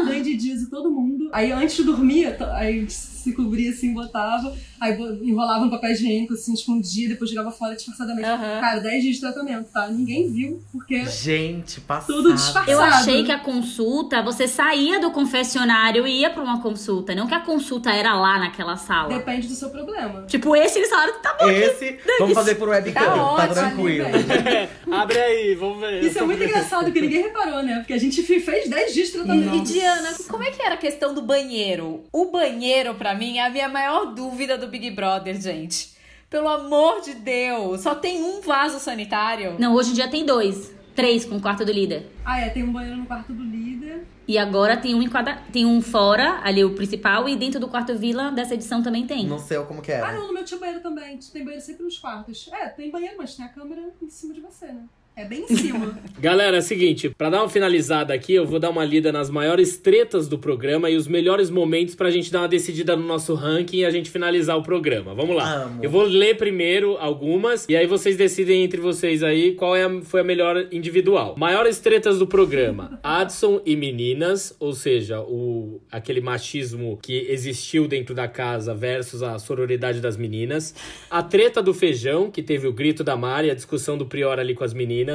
candidíase todo mundo. Aí antes de dormir, a gente se cobria assim, botava, aí enrolava um papel higiênico assim, escondia, depois jogava fora disfarçadamente. Aham. Cara, 10 dias de tratamento, tá? Ninguém viu, porque gente, passada. Tudo disfarçado. Eu achei que a consulta, você saía do confessionário e ia pra uma consulta, não que a consulta era lá naquela sala. depende do seu problema. Tipo, esse eles falaram, tá bom. Esse, vamos fazer por webcam, Tá tá, tranquilo. velho. [laughs] Abre aí, vamos ver. Isso é muito engraçado, que ninguém reparou, né? Porque a gente fe- fez 10 dias de tratamento. E Diana, como é que era a questão do banheiro? O banheiro, pra mim, é a minha maior dúvida do Big Brother, gente. Pelo amor de Deus, só tem um vaso sanitário. Não, hoje em dia tem dois. Três com o quarto do líder. Ah, é, tem um banheiro no quarto do líder. E agora tem um em cada. Tem um fora, ali o principal, e dentro do quarto vila dessa edição também tem. Não sei como que Ah, era. não, no meu tinha banheiro também. Tem banheiro sempre nos quartos. É, tem banheiro, mas tem a câmera em cima de você, né? É bem em cima. [laughs] Galera, é o seguinte, pra dar uma finalizada aqui, eu vou dar uma lida nas maiores tretas do programa e os melhores momentos pra gente dar uma decidida no nosso ranking e a gente finalizar o programa. Vamos lá. Amo. Eu vou ler primeiro algumas e aí vocês decidem entre vocês aí qual é a- foi a melhor individual. Maiores tretas do programa: Adson e meninas, ou seja, o aquele machismo que existiu dentro da casa versus a sororidade das meninas. A treta do feijão, que teve o grito da Mari, a discussão do Prior ali com as meninas.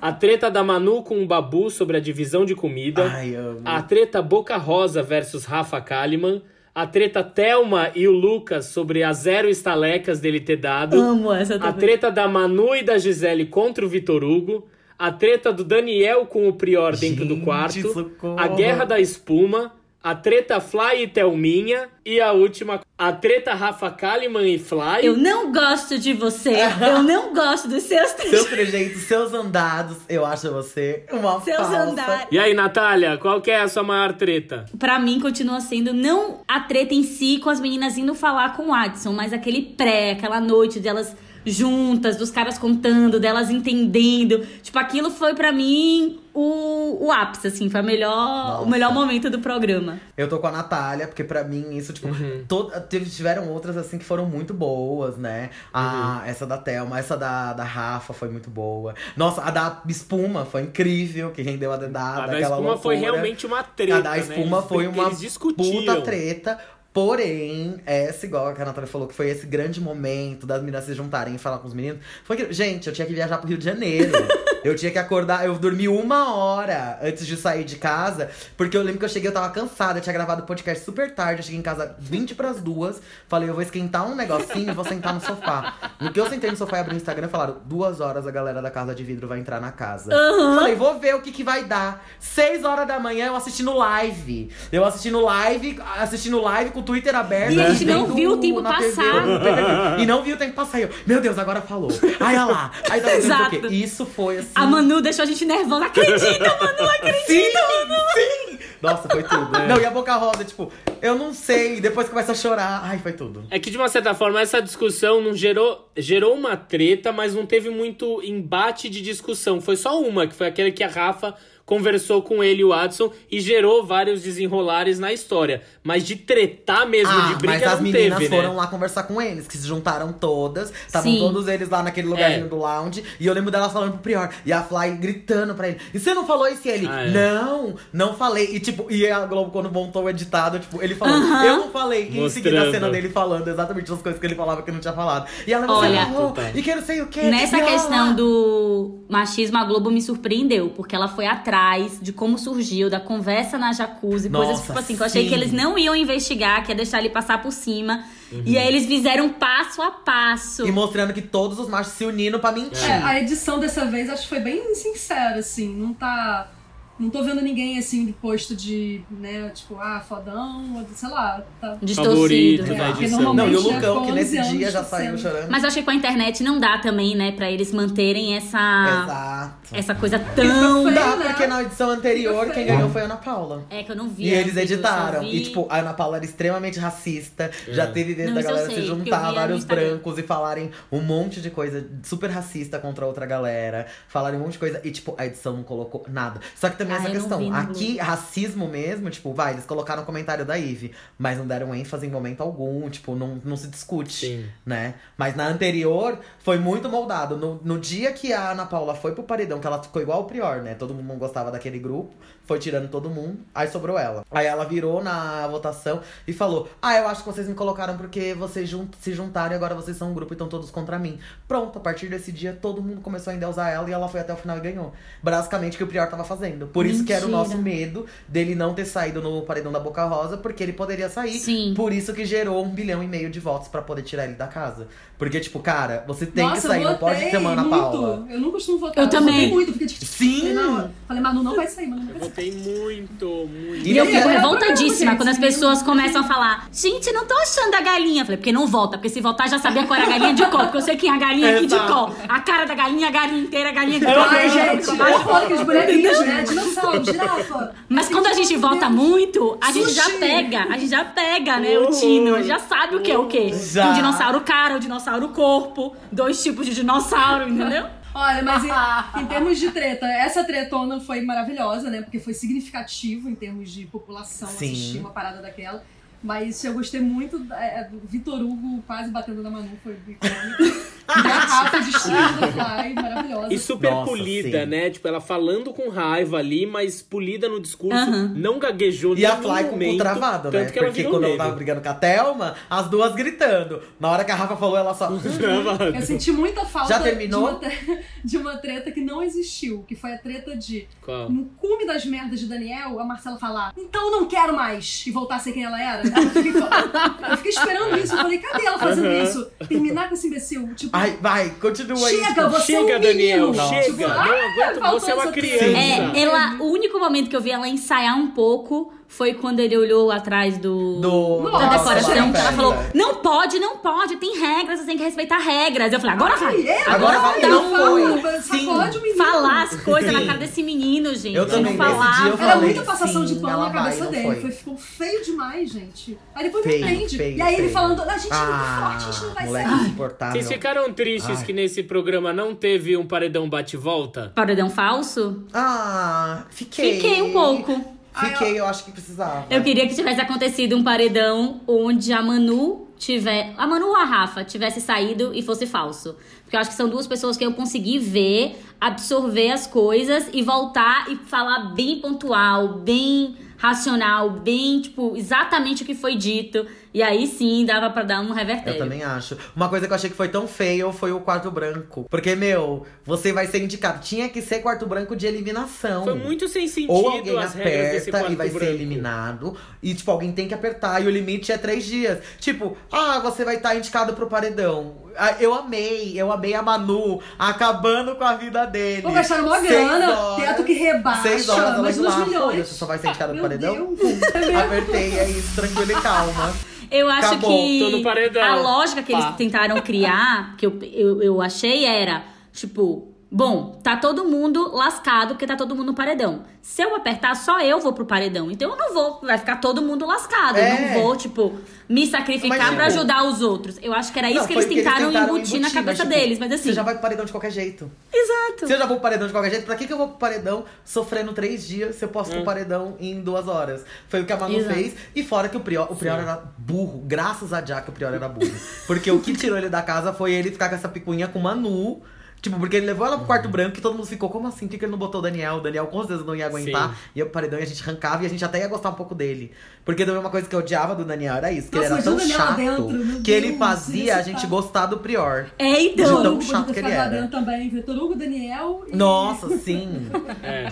A treta da Manu com o Babu sobre a divisão de comida. Ai, amo. A treta Boca Rosa versus Rafa Kalimann. A treta Thelma e o Lucas sobre as zero estalecas dele ter dado. Amo essa A também. treta da Manu e da Gisele contra o Vitor Hugo. A treta do Daniel com o Prior dentro do Gente, quarto. socorro. A guerra da espuma. A treta Fly e Thelminha. E a última, a treta Rafa Kalimann e Fly. Eu não gosto de você. Eu não gosto dos seus [laughs] Seus trejeitos. trejeitos, seus andados, eu acho você uma Seus falsa. andares. E aí, Natália, qual que é a sua maior treta? Pra mim, continua sendo não a treta em si com as meninas indo falar com o Adson, mas aquele pré, aquela noite delas juntas, dos caras contando, delas entendendo. Tipo, aquilo foi pra mim o, o ápice, assim, foi a melhor, Nossa. o melhor momento do programa. Eu tô com a Natália, porque pra mim isso, tipo, Uhum. to- teve, tiveram outras assim que foram muito boas, né? A, Uhum. Essa da Thelma, essa da, da Rafa foi muito boa. Nossa, a da espuma foi incrível, que rendeu a dedada. A da espuma foi loucura. realmente uma treta. A da né? espuma Eles- foi uma puta treta. Porém, essa, igual a Natália falou, que foi esse grande momento das meninas se juntarem e falar com os meninos. Foi que, gente, eu tinha que viajar pro Rio de Janeiro. [laughs] eu tinha que acordar, eu dormi uma hora antes de sair de casa, porque eu lembro que eu cheguei, eu tava cansada, eu tinha gravado o podcast super tarde, eu cheguei em casa 20 pras duas, falei, eu vou esquentar um negocinho e vou sentar no sofá. No que eu sentei no sofá e abri o Instagram, falaram, duas horas a galera da Casa de Vidro vai entrar na casa. Falei, vou ver o que que vai dar. Seis horas da manhã eu assistindo live. Eu assistindo live, assistindo live com o Twitter aberto. E a gente não viu o tempo TV, passar. PPV. [laughs] E não viu o tempo passar. Eu, Meu Deus, agora falou. Ai, olha lá. Aí tá Exato. Isso foi assim. A Manu deixou a gente nervosa. Acredita, Manu, [laughs] acredita. Sim, sim! Nossa, foi tudo. Não, e a boca rosa, tipo, eu não sei. Depois começa a chorar. Ai, foi tudo. É que, de uma certa forma, essa discussão não gerou, gerou uma treta, mas não teve muito embate de discussão. Foi só uma, que foi aquele que a Rafa conversou com ele e o Adson e gerou vários desenrolares na história. Mas de tretar mesmo, Ah, de briga, mas as não meninas teve, foram né? lá conversar com eles, que se juntaram todas. Estavam todos eles lá naquele lugarzinho É. do lounge. E eu lembro delas falando pro Prior. E a Fly gritando pra ele. E você não falou isso? E ele, Ah, é. não, não falei. E tipo, e a Globo, quando montou o editado, tipo, ele falou, Aham. eu não falei. E em seguida a Mostrando. cena dele falando exatamente as coisas que ele falava que não tinha falado. E ela, você Olha, falou, e que eu não sei o quê. Nessa questão do machismo, a Globo me surpreendeu, porque ela foi atrás de como surgiu, da conversa na jacuzzi, coisas Nossa, tipo assim, que eu achei sim. que eles não iam investigar, que ia deixar ele passar por cima. E aí eles fizeram passo a passo. E mostrando que todos os machos se unindo pra mentir. É, a edição dessa vez acho que foi bem sincera, assim. Não tá. Não tô vendo ninguém assim de posto de, né, tipo, ah, fodão, ou, sei lá, tá. Distorcido. Favorito É, edição. Não, e o Normalmente, Lucão, que nesse 11 dia já de saiu chorando. Mas eu achei que com a internet não dá também, né, pra eles manterem essa Exato. Essa coisa tão Foi, Dá, né? porque na edição anterior quem ganhou foi a Ana Paula. é que eu não vi. E a eles editaram. E, tipo, a Ana Paula era extremamente racista. Já teve vezes Não, da galera sei, se juntar, vários brancos, e falarem um monte de coisa super racista contra outra galera. Falarem um monte de coisa. E, tipo, a edição não colocou nada. Só que também Ah, essa não questão. Aqui, racismo mesmo, tipo, vai, eles colocaram o comentário da Eve, mas não deram ênfase em momento algum. Tipo, não, não se discute Sim. né? Mas na anterior foi muito moldado. No, no dia que a Ana Paula foi pro paredão, que ela ficou igual o Prior, né? Todo mundo não gostava daquele grupo, foi tirando todo mundo, aí sobrou ela. Aí ela virou na votação e falou: Ah, eu acho que vocês me colocaram porque vocês jun se juntaram e agora vocês são um grupo e estão todos contra mim. Pronto, a partir desse dia todo mundo começou a endeusar ela e ela foi até o final e ganhou. Basicamente o que o Prior tava fazendo. Por isso que era o Mentira. nosso medo dele não ter saído no paredão da Boca Rosa, porque ele poderia sair. Sim. Por isso que gerou um bilhão e meio de votos pra poder tirar ele da casa. Porque, tipo, cara, você tem Nossa, que sair, não pode uma Ana. Paula. Eu não costumo votar. Eu também. Muito, porque tipo, Sim! falei, falei, Manu não vai sair, Manu não Eu vai sair. votei muito, muito. E eu fico é- revoltadíssima gente, quando as pessoas começam a falar: Gente, não tô achando a galinha. Eu falei, porque não volta, porque se voltar já sabia qual era a galinha de cor, porque eu sei quem é a galinha aqui de cor. A cara da galinha, a galinha inteira, a galinha de cor. Ai, gente, eu falo que os bonequinhos, né? Dinossauro, girafa. Mas quando a gente vota muito, a gente já pega, a gente já pega, né, o tino, a gente já sabe o que é o quê. Um dinossauro cara, um dinossauro corpo, dois tipos de dinossauro, entendeu? Olha, mas em, [laughs] em termos de treta, essa tretona foi maravilhosa, né? Porque foi significativo em termos de população Sim. assistir uma parada daquela. Mas eu gostei muito é, do Vitor Hugo quase batendo na Manu, foi icônico. [laughs] Garrafa de estilo Fly, maravilhosa. E super Nossa, polida, sim. né? Tipo, ela falando com raiva ali, mas polida no discurso, não gaguejou E a Fly com o travado, né? tanto que ela Porque quando ela tava brigando com a Thelma, as duas gritando. Na hora que a Rafa falou, ela só. [laughs] Travado. Eu senti muita falta Já terminou? De, uma [laughs] de uma treta que não existiu, que foi a treta de, Qual? no cume das merdas de Daniel, a Marcela falar, então eu não quero mais, e voltar a ser quem ela era. Eu fiquei, [laughs] eu fiquei esperando isso, eu falei, cadê ela fazendo isso? Terminar com esse imbecil. Tipo, Ai, vai, continua aí. chega, você é um Chega, menino. Daniel, Tipo, chega. ah, não aguento, você é uma criança. É, ela, o único momento que eu vi ela ensaiar um pouco foi quando ele olhou atrás do. Do, da decoração, gente. que ela falou: não pode, não pode, tem regras, você tem que respeitar regras. Eu falei, agora vai. Ai, é, Agora vai, não um foi. fala, Sim. Falar as coisas na Sim. cara desse menino, gente. Eu Ele também, não nesse dia eu falava. Era falei, muita passação de sim, pano ela na cabeça vai, não dele. foi. Ficou feio demais, gente. Aí depois Feio, não entende. feio, e aí ele feio. falando, a gente é muito Ah, forte, a gente não vai sair. Vocês ficaram tristes Ai. que nesse programa não teve um paredão bate-volta? Paredão falso? Ah, fiquei. Fiquei um pouco. Fiquei, eu acho que precisava. Eu queria que tivesse acontecido um paredão onde a Manu tiver. A Manu ou a Rafa tivesse saído e fosse falso. Porque eu acho que são duas pessoas que eu consegui ver, absorver as coisas e voltar e falar bem pontual, bem racional, bem, tipo, exatamente o que foi dito. E aí sim dava pra dar um Eu revertério. também acho. Uma coisa que eu achei que foi tão feio foi o quarto branco. Porque, meu, você vai ser indicado. Tinha que ser quarto branco de eliminação. Foi muito sem sentido Ou alguém as regras desse aperta e vai branco. ser eliminado. E, tipo, alguém tem que apertar. E o limite é três dias. Tipo, ah, você vai estar indicado pro paredão. Ah, Eu amei, eu amei a Manu acabando com a vida dele. Vou gastar uma Seis grana, teto que rebaixa, Seis horas lá, dois milhões. foda-se, só vai ser indicado pro Meu paredão? Deus. [laughs] Apertei, é isso, tranquilo e calma. Eu acho Acabou, que a lógica que eles Pá. tentaram criar, que eu, eu, eu achei era, tipo, bom, tá todo mundo lascado porque tá todo mundo no paredão. Se eu apertar, só eu vou pro paredão. Então eu não vou, vai ficar todo mundo lascado. Eu É. não vou, tipo, me sacrificar Mas, pra tipo, ajudar os outros. Eu acho que era isso Não, que eles o que tentaram, tentaram embutir, na embutir, cabeça mas, tipo, deles. Mas assim, Você já vai pro paredão de qualquer jeito. exato. Se eu já vou pro paredão de qualquer jeito, pra que, que eu vou pro paredão sofrendo três dias se eu posso pro paredão em duas horas? Foi o que a Manu Exato. fez. E fora que o Prior, o Prior era burro. Graças a Jack, o Prior era burro. Porque o que tirou ele da casa foi ele ficar com essa picuinha com Manu. Tipo, porque ele levou ela pro quarto branco e todo mundo ficou, como assim? Por que, que ele não botou o Daniel? O Daniel com certeza não ia aguentar. Sim. Ia pro paredão e a gente arrancava e a gente até ia gostar um pouco dele. Porque também uma coisa que eu odiava do Daniel era isso, que Nossa, ele era tão o chato dentro, que ele fazia a gente gostar do Prior. É, De então. tão Hugo chato que ele lá era. dentro também, Vitor Hugo, Daniel e... Nossa, sim. É.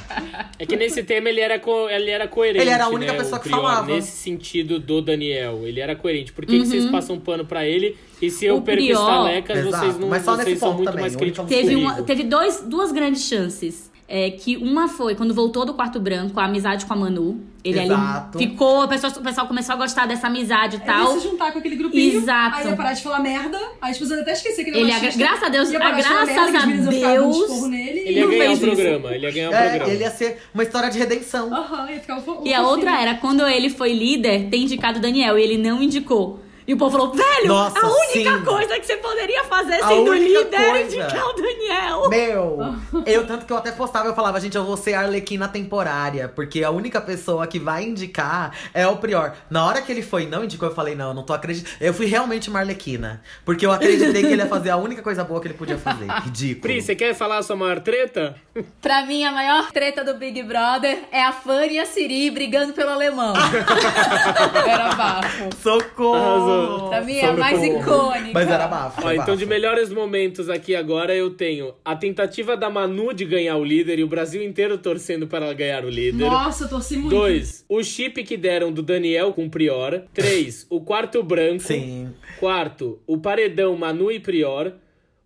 É que nesse tema ele era, co- ele era coerente. Ele era a única né, pessoa o que Prior, falava. Nesse sentido do Daniel. Ele era coerente. Por que, que vocês passam pano pra ele? E se eu O perco Prior- estalecas, Exato, vocês não mas só vocês nesse são ponto muito também, mais críticos Teve, uma, teve dois, duas grandes chances. É que uma foi quando voltou do quarto branco, a amizade com a Manu. Ele Exato. ali ficou, o pessoal, o pessoal começou a gostar dessa amizade e Aí tal. ele se juntar com aquele grupinho, Exato. aí ia parar de falar merda, aí as pessoas até esquecer que ele é Ele, machista. graças a Deus, falar graças merda, a Deus. esporro nele. Ele ia ganhar o programa, ele ia ganhar o É, programa. ele ia ser uma história de redenção. Aham, ia ficar o, fo- o E a outra era, quando ele foi líder, ter indicado o Daniel e ele não indicou. E o povo falou, velho, Nossa, a única sim. coisa que você poderia fazer A sendo líder é coisa. indicar o Daniel. Meu, eu tanto que eu até postava, eu falava, gente, eu vou ser Arlequina temporária, porque a única pessoa que vai indicar é o Prior. Na hora que ele foi não indicou, eu falei, não, eu não tô acreditando. Eu fui realmente uma Arlequina, porque eu acreditei que ele ia fazer a única coisa boa que ele podia fazer. [laughs] Ridículo. Pri, você quer falar a sua maior treta? Pra mim, a maior treta do Big Brother é a Fanny e a Siri brigando pelo alemão. [laughs] Era bafo. Socorro! Arrasou. Pra mim é a mais icônica. Mas era bafo. Ó, então de melhores momentos aqui agora eu tenho a tentativa da Manu de ganhar o líder e o Brasil inteiro torcendo para ela ganhar o líder. Nossa, eu torci muito. Dois, o chip que deram do Daniel com o Prior. Três, o quarto branco. Sim. Quarto, o paredão Manu e Prior.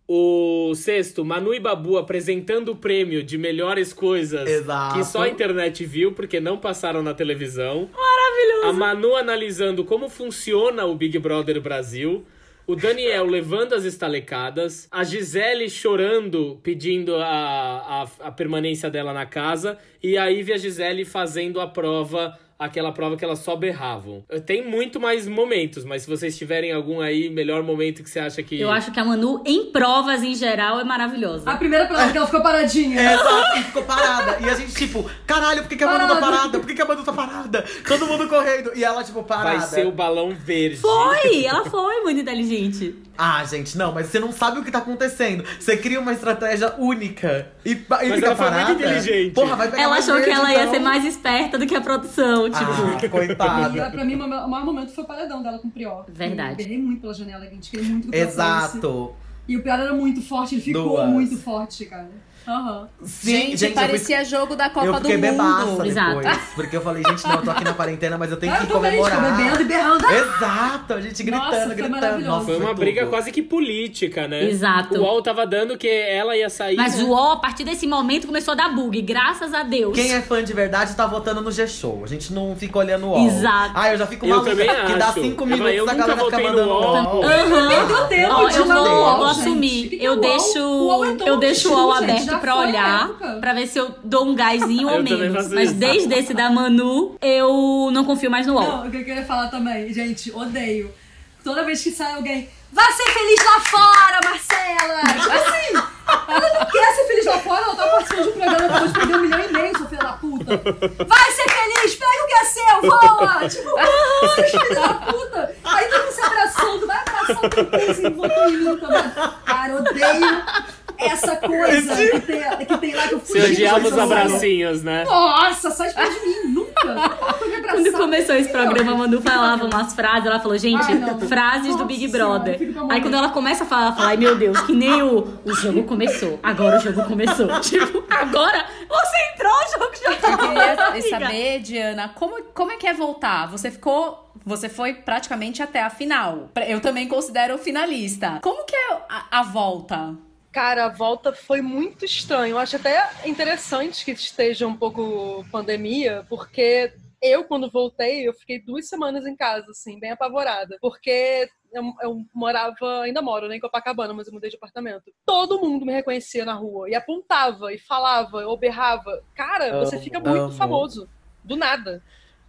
O sexto, Manu e Babu apresentando o prêmio de melhores coisas Exato. que só a internet viu, porque não passaram na televisão. Maravilhoso! A Manu analisando como funciona o Big Brother Brasil. O Daniel levando as estalecadas. A Gisele chorando, pedindo a, a, a permanência dela na casa. E a Ivy e a Gisele fazendo a prova aquela prova que elas só berravam. Tem muito mais momentos, mas se vocês tiverem algum aí, melhor momento que você acha que. Eu acho que a Manu, em provas em geral, é maravilhosa. A primeira prova que ela ficou paradinha. É, Exato, ficou parada. E a gente, tipo, caralho, por que, que a Manu tá Parada. parada? Por que, que a Manu tá parada? Todo mundo correndo. E ela, tipo, parada. Vai ser o balão verde. Foi! Ela foi muito inteligente. Ah, gente, não, mas você não sabe o que tá acontecendo. Você cria uma estratégia única e, e Mas fica ela foi muito parada. inteligente. Porra, vai pegar Ela achou que ela ia então. ser mais esperta do que a produção, tipo. Ah, [laughs] E coitada. pra mim, o maior momento foi o paredão dela com o Prior. Verdade. Eu berrei muito pela janela, gente. Queria muito que o Prior fosse. Exato. E o Prior era muito forte, ele ficou Duas. muito forte, cara. Aham. Gente, eu fui- parecia jogo da Copa eu do Mundo. Exato. depois. Porque eu falei, gente, não, eu tô aqui na quarentena, mas eu tenho que eu também, tipo, comemorar. bebendo e berrando. Exato, a gente gritando, Nossa, gritando. Nossa, Foi uma tudo. briga quase que política, né? Exato. O UOL tava dando que ela ia sair. Mas né? o O, a partir desse momento, começou a dar bug, graças a Deus. Quem é fã de verdade tá votando no G-Show. A gente não fica olhando o UOL. Exato. Ah, eu já fico Eu maluca. também Que dá acho. cinco Eu- minutos eu a nunca galera fica votei no mandando UOL. UOL. De eu no vou, UOL, vou gente. assumir. Que que eu UOL? deixo, O UOL é eu deixo o UOL gente, aberto já pra a olhar, pra ver se eu dou um gásinho ou [laughs] menos. Mas isso. desde esse da Manu, eu não confio mais no UOL. Não, o que eu queria falar também, gente, odeio. Toda vez que sai alguém, vá ser feliz lá fora, Marcela! Assim, ela não quer ser feliz lá fora, ela tá participando de um programa depois de perder um milhão e meio, sua filha da puta. Vai ser feliz, pega o que é seu, voa! Tipo, [laughs] ai, filha da puta! Aí todo mundo se abraçando, vai abraçar o que votou em mim também. Cara, odeio essa [laughs] coisa que tem, que tem lá que eu Você fugi. odiava os eu- abracinhos, né? Nossa, sai de perto de mim, nunca! Nunca me abraçar. Quando começou esse programa, a Manu falava umas frases, ela falou, gente, Ai, frases do Nossa Big Senhora, Brother. eu Aí quando ela começa a falar, ela fala, ai meu Deus, que nem o, o jogo começou. Agora o jogo começou. [laughs] tipo, agora você entrou, o jogo já Eu começou. queria amiga. saber, Diana, como, como é que é voltar? Você ficou. Você foi praticamente até a final. Eu também considero finalista. Como que é a, a volta? Cara, a volta foi muito estranha. Eu acho até interessante que esteja um pouco pandemia, porque eu, quando voltei, eu fiquei duas semanas em casa, assim, bem apavorada. Porque eu, eu morava, ainda moro né, em Copacabana, mas eu mudei de apartamento. Todo mundo me reconhecia na rua e apontava, e falava, ou berrava. Cara, você fica muito amo. famoso. Do nada.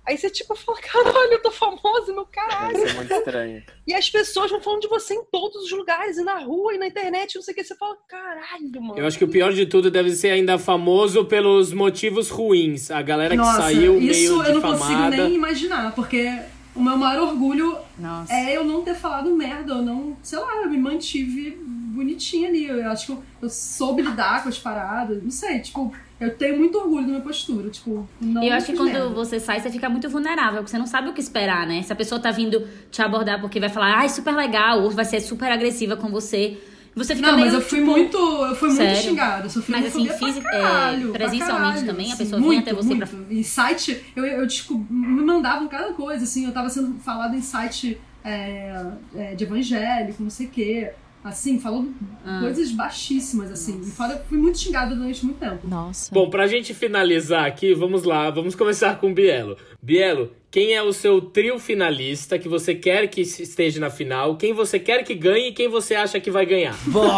Aí você, tipo, fala, caralho, eu tô famosa, meu caralho. Isso é muito estranho. E as pessoas vão falando de você em todos os lugares, e na rua, e na internet, não sei o que. Você fala, caralho, mano. Eu acho que o pior de tudo deve ser ainda famoso pelos motivos ruins. A galera que Nossa, saiu isso meio eu não consigo difamada. nem imaginar, porque o meu maior orgulho Nossa. é eu não ter falado merda, eu não, sei lá, eu me mantive bonitinha ali. Eu acho que eu, eu soube lidar com as paradas, não sei, tipo, eu tenho muito orgulho da minha postura, tipo, não E eu acho que quando merda. você sai, você fica muito vulnerável, porque você não sabe o que esperar, né? Se a pessoa tá vindo te abordar porque vai falar, ai, super legal, ou vai ser super agressiva com você. Você fica Não, meio, mas eu fui tipo, muito, eu fui muito sério? xingada, eu sofri Mas, assim, pra fisi- é, caralho, pra presencialmente caralho, também, a pessoa muito, até você pra- muito. Em site, eu, eu descob- me mandavam cada coisa, assim, eu tava sendo falada em site é, é, de evangélico, não sei o quê. Assim, falou Ah. coisas baixíssimas, assim. E fora, fui muito xingada durante muito tempo. Nossa. Bom, pra gente finalizar aqui, vamos lá, vamos começar com o Bielo. Bielo, quem é o seu trio finalista que você quer que esteja na final? Quem você quer que ganhe e quem você acha que vai ganhar? Bom,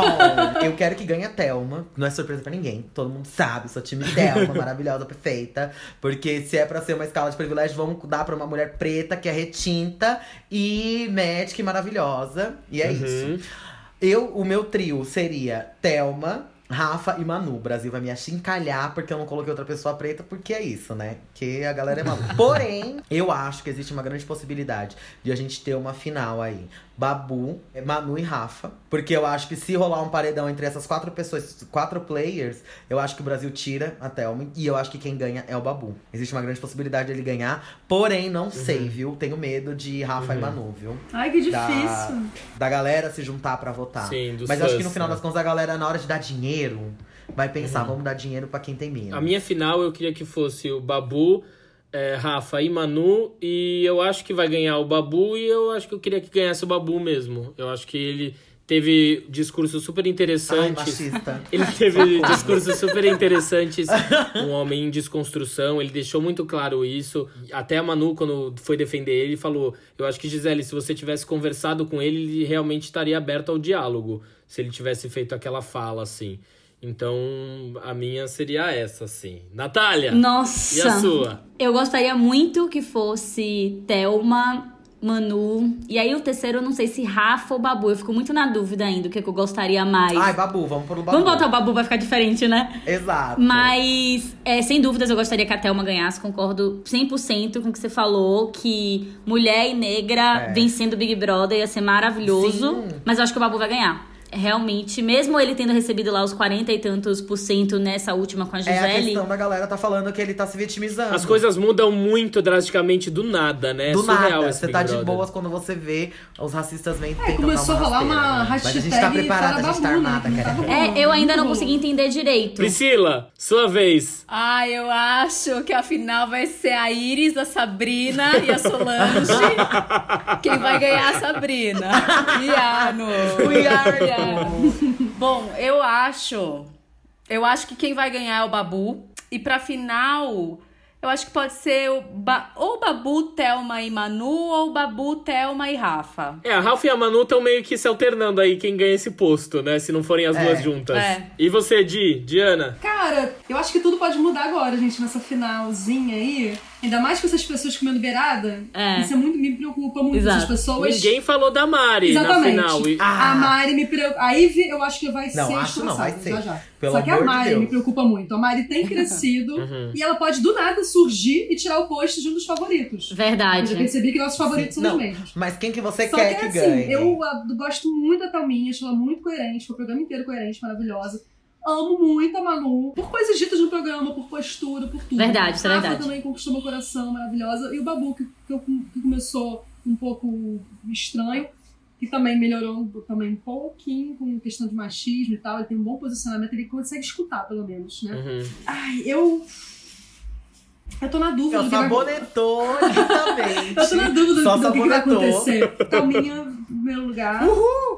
eu quero que ganhe a Thelma. Não é surpresa pra ninguém. Todo mundo sabe, sou time Thelma, [laughs] maravilhosa, perfeita. Porque se é pra ser uma escala de privilégio, vamos dar pra uma mulher preta que é retinta e médica e maravilhosa. E é Uhum. isso. Eu, o meu trio seria Thelma, Rafa e Manu. O Brasil vai me achincalhar porque eu não coloquei outra pessoa preta, porque é isso, né? Que a galera é maluca. [laughs] Porém, eu acho que existe uma grande possibilidade de a gente ter uma final aí. Babu, Manu e Rafa. Porque eu acho que se rolar um paredão entre essas quatro pessoas, quatro players, eu acho que o Brasil tira a Thelma. E eu acho que quem ganha é o Babu. Existe uma grande possibilidade dele ganhar. Porém, não sei, viu? Tenho medo de Rafa e Manu, viu? Ai, que Da- difícil. Da galera se juntar pra votar. Sim, dos Mas eu acho que no final né? das contas, a galera, na hora de dar dinheiro, vai pensar, vamos dar dinheiro pra quem tem menos. A minha final eu queria que fosse o Babu, é, Rafa e Manu. E eu acho que vai ganhar o Babu e eu acho que eu queria que ganhasse o Babu mesmo. Eu acho que ele teve discursos super Ai, interessantes. machista. Ele teve discursos super interessantes, [laughs] [laughs] um homem em desconstrução, ele deixou muito claro isso. Até a Manu, quando foi defender ele, falou: Eu acho que, Gisele, se você tivesse conversado com ele, ele realmente estaria aberto ao diálogo, se ele tivesse feito aquela fala assim. Então, a minha seria essa, assim. Natália! Nossa! E a sua? Eu gostaria muito que fosse Thelma, Manu. E aí o terceiro, eu não sei se Rafa ou Babu. Eu fico muito na dúvida ainda o que, que eu gostaria mais. Ai, Babu, vamos pro Babu. Vamos botar o Babu, vai ficar diferente, né? Exato. Mas, é, sem dúvidas, eu gostaria que a Thelma ganhasse. Concordo 100% com o que você falou. Que mulher e negra É. vencendo o Big Brother ia ser maravilhoso. Sim. Mas eu acho que o Babu vai ganhar. Realmente, mesmo ele tendo recebido lá os 40 e tantos por cento nessa última com a É a Gisele. questão da galera tá falando que ele tá se vitimizando. As coisas mudam muito drasticamente do nada, né? É Do surreal nada, você Big tá de Brother. boas quando você vê os racistas vêm tentam começou a rolar rasteira, uma né? Mas a gente hashtag tá preparada, a gente tá armada, cara. É, eu ainda não consegui entender direito. Priscila, sua vez. Ah, eu acho que a final vai ser a Iris, a Sabrina e a Solange. [laughs] Quem vai ganhar é a Sabrina. [laughs] Iano. [laughs] Bom, eu acho. Eu acho que quem vai ganhar é o Babu. E pra final, eu acho que pode ser o ba ou Babu, Thelma e Manu, ou Babu, Thelma e Rafa. É, a Ralph e a Manu estão meio que se alternando aí quem ganha esse posto, né? Se não forem as É. duas juntas. É. E você, Di, Diana? Acho que tudo pode mudar agora, gente, nessa finalzinha aí. Ainda mais com essas pessoas comendo beirada. É. Isso é muito, me preocupa muito. Exato. Essas pessoas. Ninguém falou da Mari Exatamente. na final. E- Ah. A Mari me preocupa. A Ivy, eu acho que vai Não, ser acho não, vai ser. já já. Pelo Só que a Mari Deus. me preocupa muito. A Mari tem [laughs] crescido Uhum. e ela pode do nada surgir e tirar o post de um dos favoritos. Eu já Verdade. percebi que nossos favoritos são Não, os mesmos. Mas quem que você Só quer que, que, assim, ganhe? eu ah, gosto muito da Thalminha, acho ela muito coerente, foi o programa inteiro coerente, maravilhosa. Amo muito a Manu, por coisas ditas no programa, por postura, por tudo. Verdade, isso é Rafa verdade. também conquistou meu coração, maravilhosa. E o Babu, que, que, eu- que começou um pouco estranho, que também melhorou também um pouquinho com questão de machismo e tal. Ele tem um bom posicionamento, ele consegue escutar, pelo menos, né? Uhum. Ai, eu. Eu tô na dúvida Eu do que vai sabonetou lindamente. [laughs] eu tô na dúvida Só do que, que vai sabonetou. acontecer. Thalminha em primeiro lugar,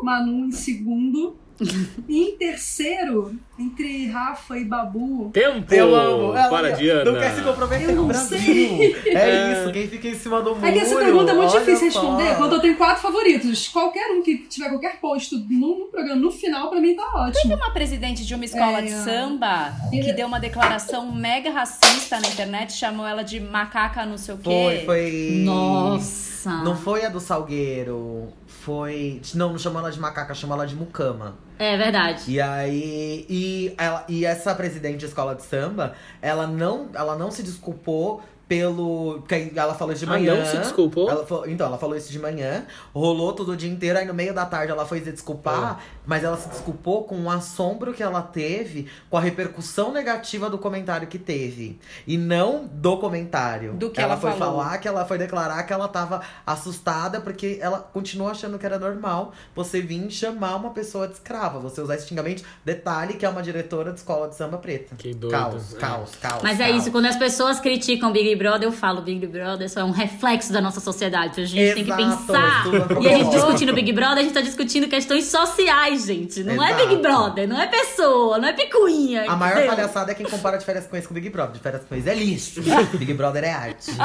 Manu em segundo. [laughs] E em terceiro, entre Rafa e Babu. Tempo! Eu amo. Para, Diana. Não quer se comprometer Eu com o não Brasil. sei. É isso, quem fica em cima do muro. É que essa pergunta é muito olha difícil só. responder quando eu tenho quatro favoritos. Qualquer um que tiver qualquer posto no, no programa, no final, pra mim tá ótimo. Uma presidente de uma escola É, de é. samba que deu uma declaração mega racista na internet, chamou ela de macaca não sei o quê. Foi, foi. Nossa. Não foi a do Salgueiro. Foi. Não, não chamou ela de macaca, chamou ela de mucama. É verdade. E aí. E, ela, e essa presidente de escola de samba, ela não, ela não se desculpou pelo. Porque ela falou isso de Ah, manhã. não se desculpou? Ela falou- então, ela falou isso de manhã, rolou todo o dia inteiro, aí no meio da tarde ela foi se desculpar, mas ela se desculpou com o assombro que ela teve com a repercussão negativa do comentário que teve. E não do comentário. Do que ela, ela foi falou. falar que ela foi declarar que ela tava assustada porque ela continuou achando que era normal você vir chamar uma pessoa de escrava, você usar esse xingamento. Detalhe que é uma diretora de escola de samba preta. Que doido. Caos, É. caos, caos. Mas é caos. isso, quando as pessoas criticam Big Brother, eu falo, Big Brother só é um reflexo da nossa sociedade. A gente tem que Exato, pensar. E a gente discutindo Big Brother, a gente tá discutindo questões sociais, gente. Não é Big Exato. Brother, não é pessoa, não é picuinha. A maior entendeu? palhaçada é quem compara de férias com ex com Big Brother. De férias com ex é lixo. [laughs] Big Brother é arte. [laughs]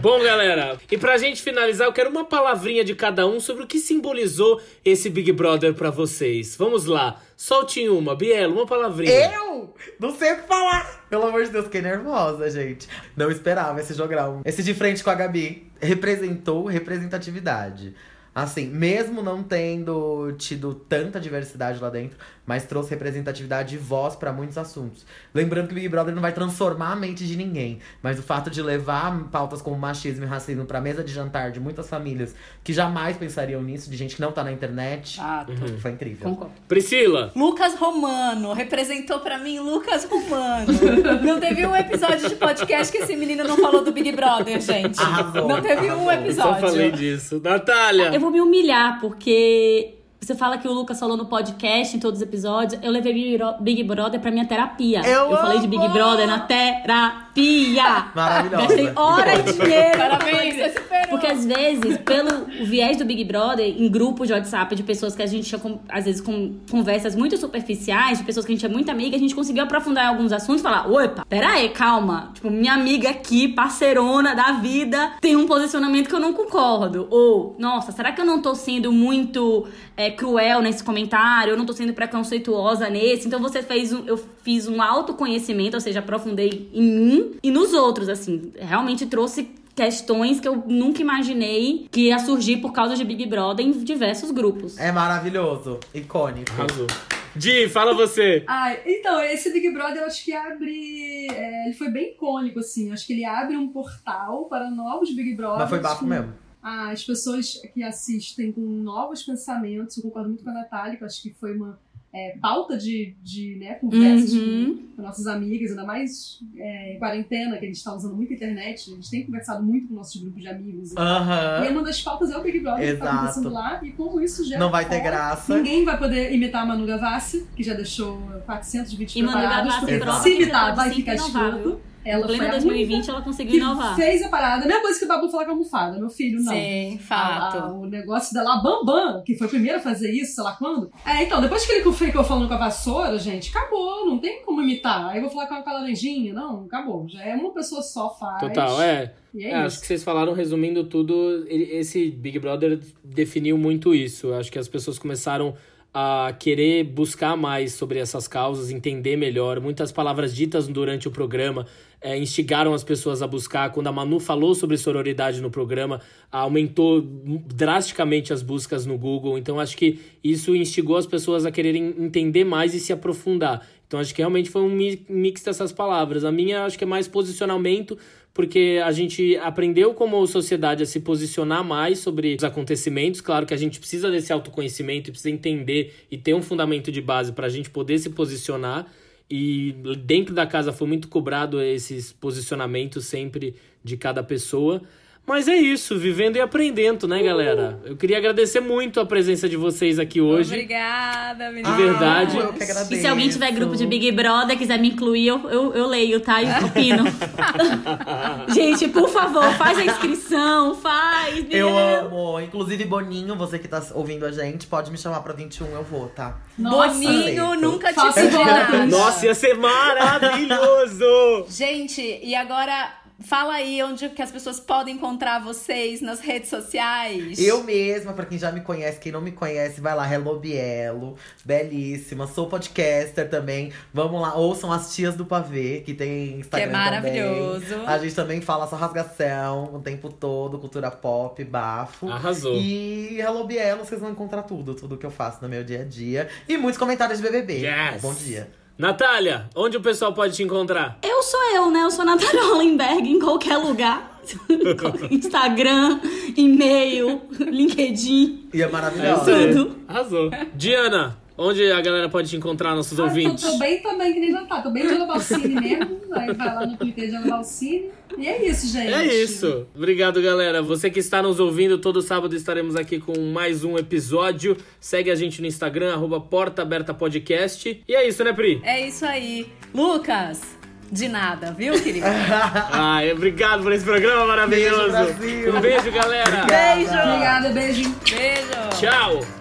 Bom, galera, e pra gente finalizar, eu quero uma palavrinha de cada um sobre o que simbolizou esse Big Brother pra vocês. Vamos lá, solte uma, Bielo, uma palavrinha. Eu não sei o que falar. Pelo amor de Deus, fiquei nervosa, gente. Não esperava esse jogrão. Esse de frente com a Gabi representou representatividade. Assim, mesmo não tendo tido tanta diversidade lá dentro, mas trouxe representatividade e voz pra muitos assuntos. Lembrando que o Big Brother não vai transformar a mente de ninguém, mas o fato de levar pautas como machismo e racismo pra mesa de jantar de muitas famílias que jamais pensariam nisso, de gente que não tá na internet, Chato. foi incrível. Concordo. Priscila, Lucas Romano, representou pra mim Lucas Romano. [laughs] Não teve um episódio de podcast que esse menino não falou do Big Brother, gente. Arrasou, não teve um arrasou. só falei episódio. disso. Natália, Eu vou me humilhar, porque você fala que o Lucas falou no podcast, em todos os episódios. Eu levei Big Bro- Big Brother pra minha terapia. Eu falei de Big! Brother na terapia. Maravilhosa. Gastei hora e dinheiro. Parabéns, você superou. Porque às vezes, pelo viés do Big Brother, em grupos de WhatsApp de pessoas que a gente tinha, às vezes, com conversas muito superficiais, de pessoas que a gente é muito amiga, a gente conseguiu aprofundar em alguns assuntos e falar: opa, pera aí, calma. Tipo, minha amiga aqui, parceirona da vida, tem um posicionamento que eu não concordo. Ou, nossa, será que eu não tô sendo muito é, cruel nesse comentário? Eu não tô sendo preconceituosa nesse? Então você fez um. Eu fiz um autoconhecimento, ou seja, aprofundei em mim e nos outros, assim. Realmente trouxe questões que eu nunca imaginei que ia surgir por causa de Big Brother em diversos grupos. É maravilhoso, icônico. arrasou. Di, fala você. Ai, então, esse Big Brother eu acho que abre. é, ele foi bem icônico, assim. Acho que ele abre um portal para novos Big Brothers. Mas foi bafo com- mesmo. As pessoas que assistem com novos pensamentos. Eu concordo muito com a Natália, que eu acho que foi uma é, pauta de, de né, conversas Uhum. com, com nossas amigas, ainda mais é, em quarentena, que a gente tá usando muito a internet. A gente tem conversado muito com nossos grupos de amigos. E Aham. uma das pautas é o Big Brother que tá Exato. acontecendo lá e como isso gera. Não vai ter fora. graça. Ninguém vai poder imitar a Manu Gavassi, que já deixou 400 vídeos E Manu preparados. Gavassi porque Se que imitar, vai ficar escroto. Ela a 2020 ela conseguiu que inovar. fez a parada. A mesma coisa que o Babu falar com a almofada. Meu filho, não. Sim, A- fato. a- o negócio dela, a Bambam, que foi o primeiro a fazer isso, sei lá quando. É, então, depois que ele ficou falando com a vassoura, gente, acabou, não tem como imitar. Aí eu vou falar com a, com a laranjinha, não, acabou. Já é uma pessoa só faz. Total, é. E é, É, acho que vocês falaram, resumindo tudo, esse Big Brother definiu muito isso. Acho que as pessoas começaram a querer buscar mais sobre essas causas, entender melhor. Muitas palavras ditas durante o programa é, instigaram as pessoas a buscar. Quando a Manu falou sobre sororidade no programa, aumentou drasticamente as buscas no Google. Então acho que isso instigou as pessoas a quererem entender mais e se aprofundar. Então acho que realmente foi um mi- mix dessas palavras. A minha acho que é mais posicionamento, porque a gente aprendeu como sociedade a se posicionar mais sobre os acontecimentos. Claro que a gente precisa desse autoconhecimento precisa entender e ter um fundamento de base para a gente poder se posicionar. E dentro da casa foi muito cobrado esses posicionamentos sempre de cada pessoa. Mas é isso, vivendo e aprendendo, né, galera? Eu queria agradecer muito a presença de vocês aqui hoje. Obrigada, menina. De verdade. Ah, eu que agradeço. E se alguém tiver grupo de Big Brother, quiser me incluir, eu, eu, eu leio, tá? E opino. [laughs] Gente, por favor, faz a inscrição, faz. Eu amo. Inclusive, Boninho, você que tá ouvindo a gente, pode me chamar pra 21, eu vou, tá? Nossa, Boninho aceito. nunca te. Nossa, ia ser maravilhoso! Gente, e agora fala aí onde que as pessoas podem encontrar vocês nas redes sociais. Eu mesma, pra quem já me conhece, quem não me conhece, vai lá, Hello Bielo, belíssima. Sou podcaster também. Vamos lá, ouçam as tias do pavê, que tem Instagram Que é maravilhoso. também. A gente também fala só rasgação o tempo todo, cultura pop, bafo. Arrasou. E Hello Bielo, vocês vão encontrar tudo, tudo que eu faço no meu dia a dia. E muitos comentários de BBB. Yes. Bom dia. Natália, onde o pessoal pode te encontrar? Eu sou eu, né? Eu sou Natália [laughs] Hollenberg em qualquer lugar. [laughs] Instagram, e-mail, [laughs] LinkedIn. E é É. Tudo. Arrasou. Diana, onde a galera pode te encontrar, nossos Ah, tô, ouvintes? tô bem também, que nem já tá. Tô bem de Ana Balcini mesmo. Aí vai lá no Twitter de Ana Balcini. E é isso, gente. É isso. Obrigado, galera. Você que está nos ouvindo, todo sábado estaremos aqui com mais um episódio. Segue a gente no Instagram, arroba Porta Aberta Podcast. E é isso, né, Pri? É isso aí. Lucas, De nada, viu, querido? [laughs] Ai, obrigado por esse programa maravilhoso. Beijo. Um beijo, galera. Obrigada. Beijo. Obrigada, beijinho. Beijo. Tchau.